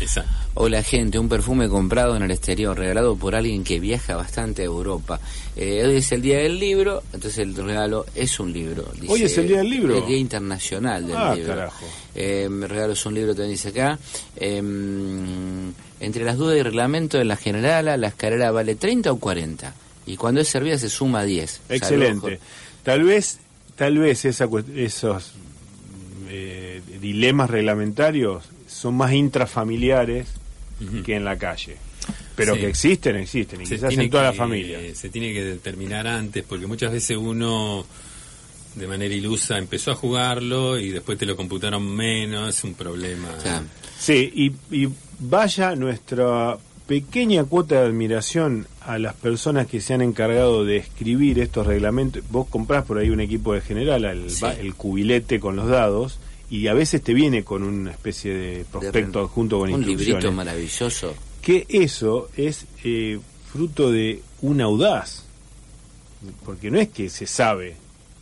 Exacto. Hola gente, un perfume comprado en el exterior, regalado por alguien que viaja bastante a Europa. Eh, hoy es el día del libro, entonces el regalo es un libro. dice- Hoy es el día del libro. El día internacional del Ah, libro. carajo. Eh, mi regalo es un libro, también dice acá. Eh, entre las dudas y reglamento de la generala, la escalera vale 30 o 40. Y cuando es servida se suma 10. Excelente. Saludos, Tal vez, tal vez esa, esos eh, dilemas reglamentarios son más intrafamiliares que en la calle. Pero Sí. que existen, existen, y Se quizás en toda la familia. Se tiene que determinar antes, porque muchas veces uno de manera ilusa empezó a jugarlo y después te lo computaron menos, es un problema. Sí, y, y vaya nuestra pequeña cuota de admiración a las personas que se han encargado de escribir estos reglamentos. Vos comprás por ahí un equipo de general, el, Sí. va- el cubilete con los dados, y a veces te viene con una especie de prospecto De- adjunto con Un instrucciones. librito maravilloso. que eso es eh, fruto de un audaz, porque no es que se sabe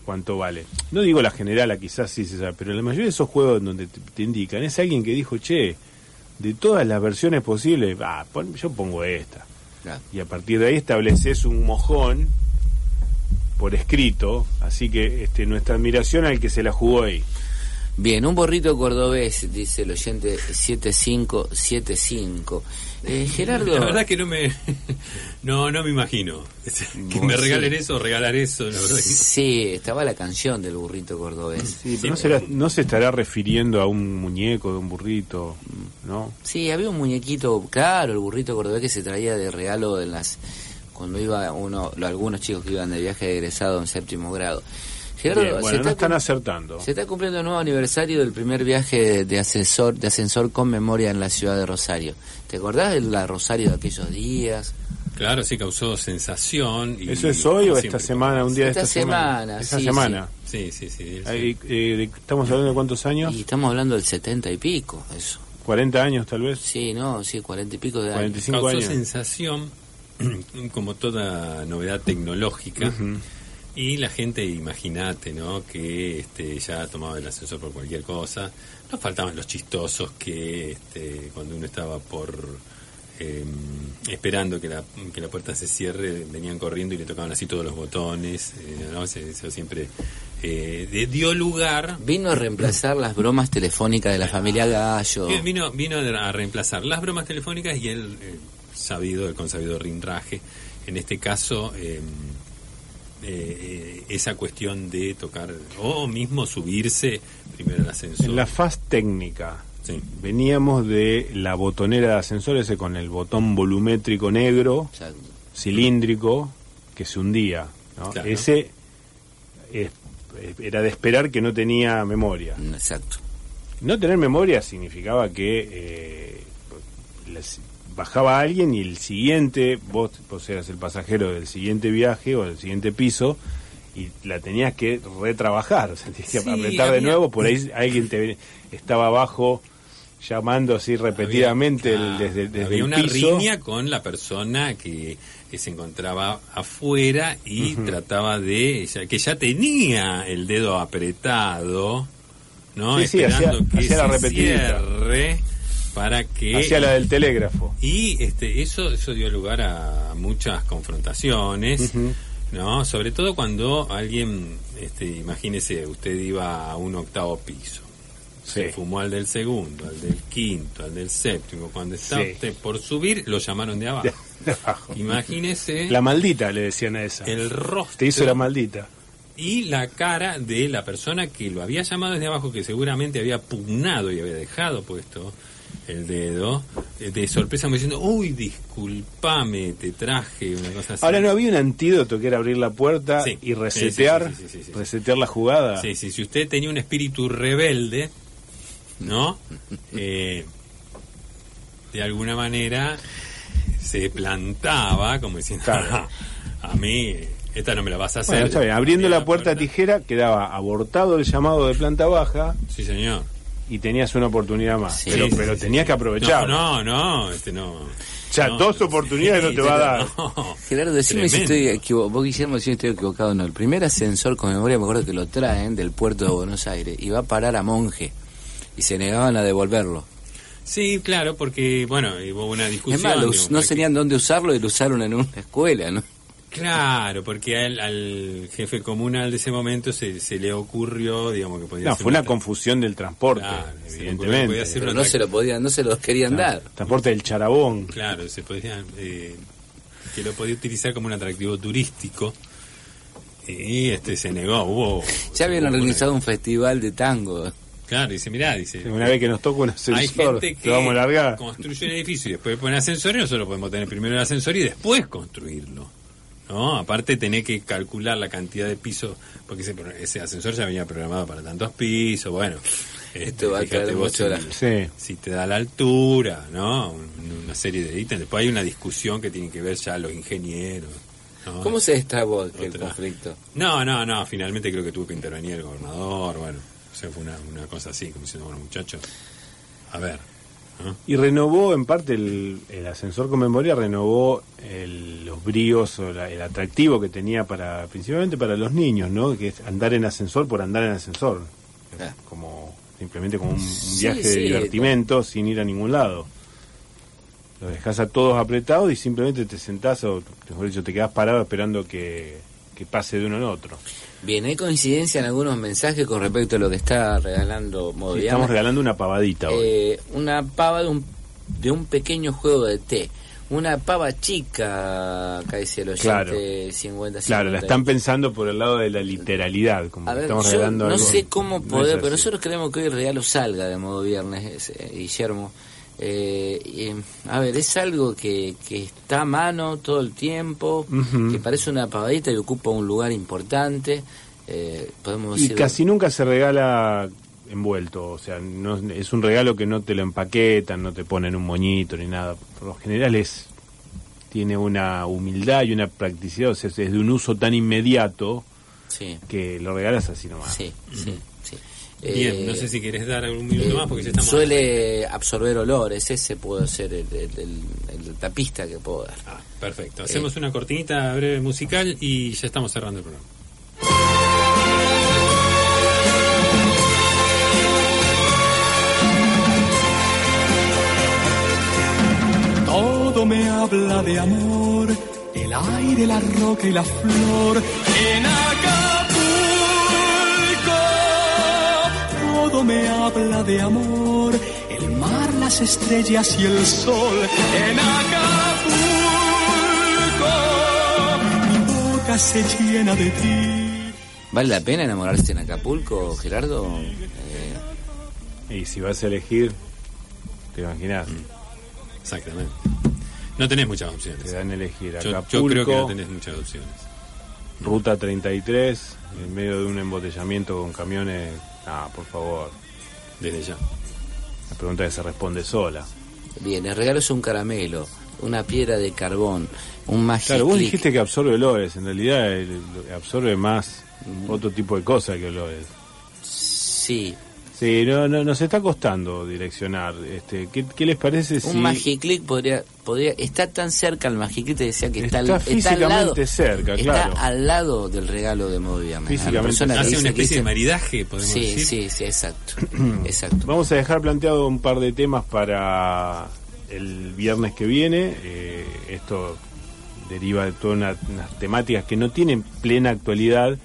cuánto vale. No digo la generala, quizás sí se sabe, pero la mayoría de esos juegos donde te, te indican es alguien que dijo, che, de todas las versiones posibles, ah, pon- yo pongo esta. Claro. Y a partir de ahí estableces un mojón por escrito, así que este, nuestra admiración al que se la jugó ahí. Bien, un borrito cordobés, dice el oyente 7575. Eh, Gerardo, La [laughs] verdad que no me [laughs] no no me imagino que me Sí. regalen eso o regalar eso, la verdad que- sí, estaba la canción del burrito cordobés. Sí, Sí, pero no, será- no se estará refiriendo a un muñeco, de un burrito, ¿no? Sí, había un muñequito, claro, el burrito cordobés que se traía de regalo en las cuando iba uno, algunos chicos que iban de viaje de egresado en séptimo grado. Gerardo, Bien, se, bueno, no está están acertando. se está cumpliendo el nuevo aniversario del primer viaje de, ascensor, de ascensor con memoria en la ciudad de Rosario. ¿Te acordás de la Rosario de aquellos días? Claro, sí causó sensación. Y, ¿Eso es hoy o esta semana? Un día de Esta esta semana. semana, Esta sí, semana. Sí, sí, sí. sí. Ahí, eh, ¿Estamos hablando de cuántos años? Y estamos hablando del 70 y pico, eso. 40 años tal vez. Sí, no, sí, 40 y pico de años. 45 causó años. sensación, [clears throat] como toda novedad tecnológica. Ujú. Y la gente, imagínate, ¿no? Que este, ya tomaba el ascensor por cualquier cosa. No faltaban los chistosos que este, cuando uno estaba por eh, esperando que la, que la puerta se cierre, venían corriendo y le tocaban así todos los botones. eh, ¿no? Se- Eso siempre eh, dio lugar Vino a reemplazar las bromas telefónicas de la familia Gallo. Bien, Vino, vino a reemplazar las bromas telefónicas y el, eh, sabido, el consabido rinraje. En este caso, eh, eh, esa cuestión de tocar o mismo subirse primero al ascensor. En la faz técnica Sí. veníamos de la botonera de ascensor ese con el botón volumétrico negro, Exacto. cilíndrico, que se hundía. ¿no? Claro. Ese es- era de esperar que no tenía memoria. Exacto. No tener memoria significaba que eh, bajaba alguien y el siguiente, vos, vos eras el pasajero del siguiente viaje o del siguiente piso y la tenías que retrabajar, o sea, tenías que Sí, apretar de nuevo, por ahí alguien te estaba abajo llamando así repetidamente el- Había- desde, desde había el una piso. riña con la persona que, que se encontraba afuera y trataba de ya- que ya tenía el dedo apretado no Sí, sí, esperando que hacía la se cierre para que Hacia la del telégrafo. y este eso eso dio lugar a muchas confrontaciones no sobre todo cuando alguien este imagínese usted iba a un octavo piso Sí. se fumó al del segundo, al del quinto, al del séptimo. Cuando estaba Sí. usted por subir, lo llamaron de abajo. [laughs] De abajo. Imagínese La maldita le decían a esa. el rostro Te hizo la maldita. y la cara de la persona que lo había llamado desde abajo, que seguramente había pugnado y había dejado puesto el dedo, eh, de sorpresa me diciendo, uy, disculpame, te traje una cosa así. Ahora no había un antídoto que era abrir la puerta Sí. y resetear, Sí, sí, resetear la jugada. Sí, sí, si usted tenía un espíritu rebelde, ¿no? [laughs] Eh, de alguna manera se plantaba como diciendo, Claro. "Ah, a mí esta no me la vas a hacer. Bueno, está bien. Abriendo la puerta tijera quedaba abortado el llamado de planta baja Sí, señor. Y tenías una oportunidad más. Sí, pero Sí, pero sí, tenías sí. que aprovechar. No, no, no, este no. O sea, No, dos oportunidades sí, no te va a dar. [laughs] no. Gerardo, decime si estoy equivocado. Vos, Guillermo, si estoy equivocado o no. El primer ascensor con memoria, me acuerdo que lo traen del puerto de Buenos Aires y va a parar a Monje. Y se negaban a devolverlo. Sí, claro, porque, bueno, hubo una discusión. Es más, no sabían dónde usarlo y lo usaron en una escuela, ¿no? Claro, porque al jefe comunal de ese momento se, se le ocurrió, digamos, que podía No, fue una tra- confusión del transporte, Claro, evidentemente. podía Pero no se lo podían, no se los querían dar. Transporte del charabón. Claro, se podía, eh, que lo podía utilizar como un atractivo turístico. Y este se negó, hubo... [laughs] Ya habían organizado un festival de tango. Claro, dice, mirá, dice... Una vez que nos toca un Hay ascensor, gente te que vamos a largar. construye un edificio y después pone ascensor y nosotros podemos tener primero el ascensor y después construirlo. ¿No? Aparte tenés que calcular la cantidad de pisos, porque ese, ese ascensor ya venía programado para tantos pisos, bueno. este, Esto va a fíjate vos si- Sí. si te da la altura, ¿no? Un- Una serie de ítems. Después hay una discusión que tiene que ver ya los ingenieros. ¿no? ¿Cómo se destrabó el conflicto? No, no, no, finalmente creo que tuvo que intervenir el gobernador, bueno, o sea, fue una, una cosa así, como diciendo, bueno, muchachos, a ver, Y renovó, en parte, el, el ascensor con memoria renovó el- los bríos o la- el atractivo que tenía para, principalmente para los niños, ¿no? Que es andar en ascensor por andar en ascensor. Ah. Como, simplemente como un, un Sí, viaje de divertimento sin ir a ningún lado. Los dejas a todos apretados y simplemente te sentás o, mejor dicho, te quedás parado esperando que, que pase de uno en otro. Bien, hay coincidencia en algunos mensajes con respecto a lo que está regalando Sí, Moviame. estamos regalando una pavadita hoy. Eh, una pava de un, de un pequeño juego de té. Una pava chica, acá dice el oyente Claro. 50 Claro, la 50. están pensando por el lado de la literalidad, como A ver, estamos yo regalando no algo. sé cómo poder, pero nosotros creemos que hoy el regalo salga de modo viernes, eh, Guillermo. Eh, y, a ver, es algo que, que está a mano todo el tiempo, que parece una pavadita y ocupa un lugar importante. Eh, podemos Y decir, casi nunca se regala envuelto, o sea, no, es un regalo que no te lo empaquetan, no te ponen un moñito ni nada. Por lo general es tiene una humildad y una practicidad, o sea, es de un uso tan inmediato Sí, que lo regalas así nomás. sí, sí. Bien, Eh, no sé si querés dar algún minuto eh, más porque ya estamos... Suele absorber olores, ese puede ser el, el, el- el tapista que puedo dar. Ah, perfecto. Hacemos una cortinita breve musical y ya estamos cerrando el programa. Todo me habla de amor, el aire, la roca y la flor. En Acapulco, todo me habla de amor, el mar, las estrellas y el sol. En Acapulco, mi boca se llena de ti. ¿Vale la pena enamorarse en Acapulco, Gerardo? Eh, Y si vas a elegir, te imaginas, Exactamente. No tenés muchas opciones. te dan a elegir Yo, Acapulco, yo creo que no tenés muchas opciones. Ruta 33, en medio de un embotellamiento con camiones. Ah, por favor, Desde ya. la pregunta que se responde sola. bien, el regalo es un caramelo, una piedra de carbón, un magic Claro, vos click. dijiste que absorbe olores, en realidad el- el- absorbe más otro tipo de cosas que olores. Sí, Sí, no, no, nos está costando direccionar. Este, ¿qué, qué les parece si un Magiclick podría, podría, está tan cerca el Magiclick, te decía que está, Está al- está al lado, físicamente cerca, está claro. al lado del regalo de la Físicamente Hace una especie de maridaje, podemos Sí, decir. sí, sí, exacto, [clears throat] exacto. Vamos a dejar planteado un par de temas para el viernes que viene. Eh, esto deriva de todas una- unas temáticas que no tienen plena actualidad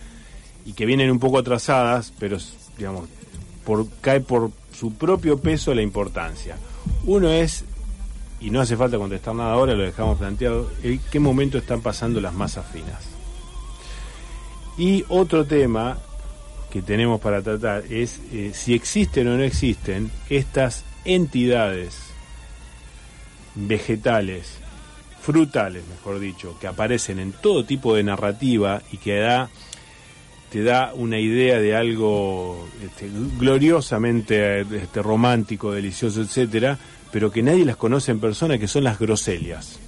y que vienen un poco atrasadas, pero digamos por, cae por su propio peso la importancia. Uno es, y no hace falta contestar nada ahora, lo dejamos planteado, en qué momento están pasando las masas finas. Y otro tema que tenemos para tratar es eh, si existen o no existen estas entidades vegetales, frutales, mejor dicho, que aparecen en todo tipo de narrativa y que da te da una idea de algo este, gloriosamente este, romántico, delicioso, etcétera, pero que nadie las conoce en persona, que son las groselias.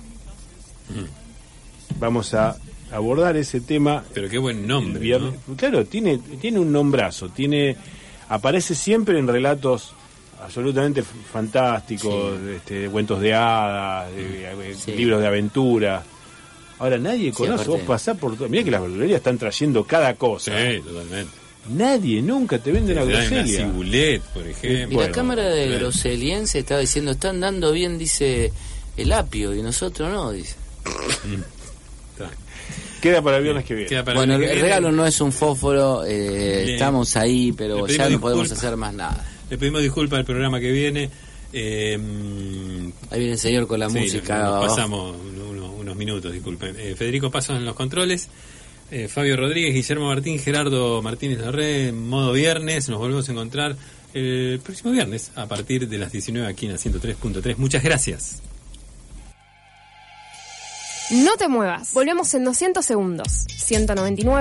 Vamos a abordar ese tema Pero qué buen nombre. Claro, tiene, tiene un nombrazo, tiene, aparece siempre en relatos absolutamente fantásticos, este, de cuentos de hadas, de- de- Sí. libros de aventura. Ahora nadie Sí, conoce, aparte- vos pasás por todo. Mira que las verdulerías están trayendo cada cosa. Sí, totalmente. Nadie nunca te vende una dan una cibulet, por Y ejemplo. la Cámara de Bueno. Groseliense estaba diciendo, están dando bien, dice, el apio, y nosotros no, dice. Queda para el viernes que viene. Bueno, el regalo no es un fósforo, eh, estamos ahí, pero ya no podemos hacer más nada. Le pedimos disculpas al programa que viene. Eh, Ahí viene el señor con la sí, música. nos pasamos unos minutos, disculpen. Eh, Federico Pasos en los controles. eh, Fabio Rodríguez, Guillermo Martín, Gerardo Martínez Larré, modo viernes. Nos volvemos a encontrar el próximo viernes a partir de las 19 aquí en la 103.3. Muchas gracias. No te muevas. Volvemos en 200 segundos. 199.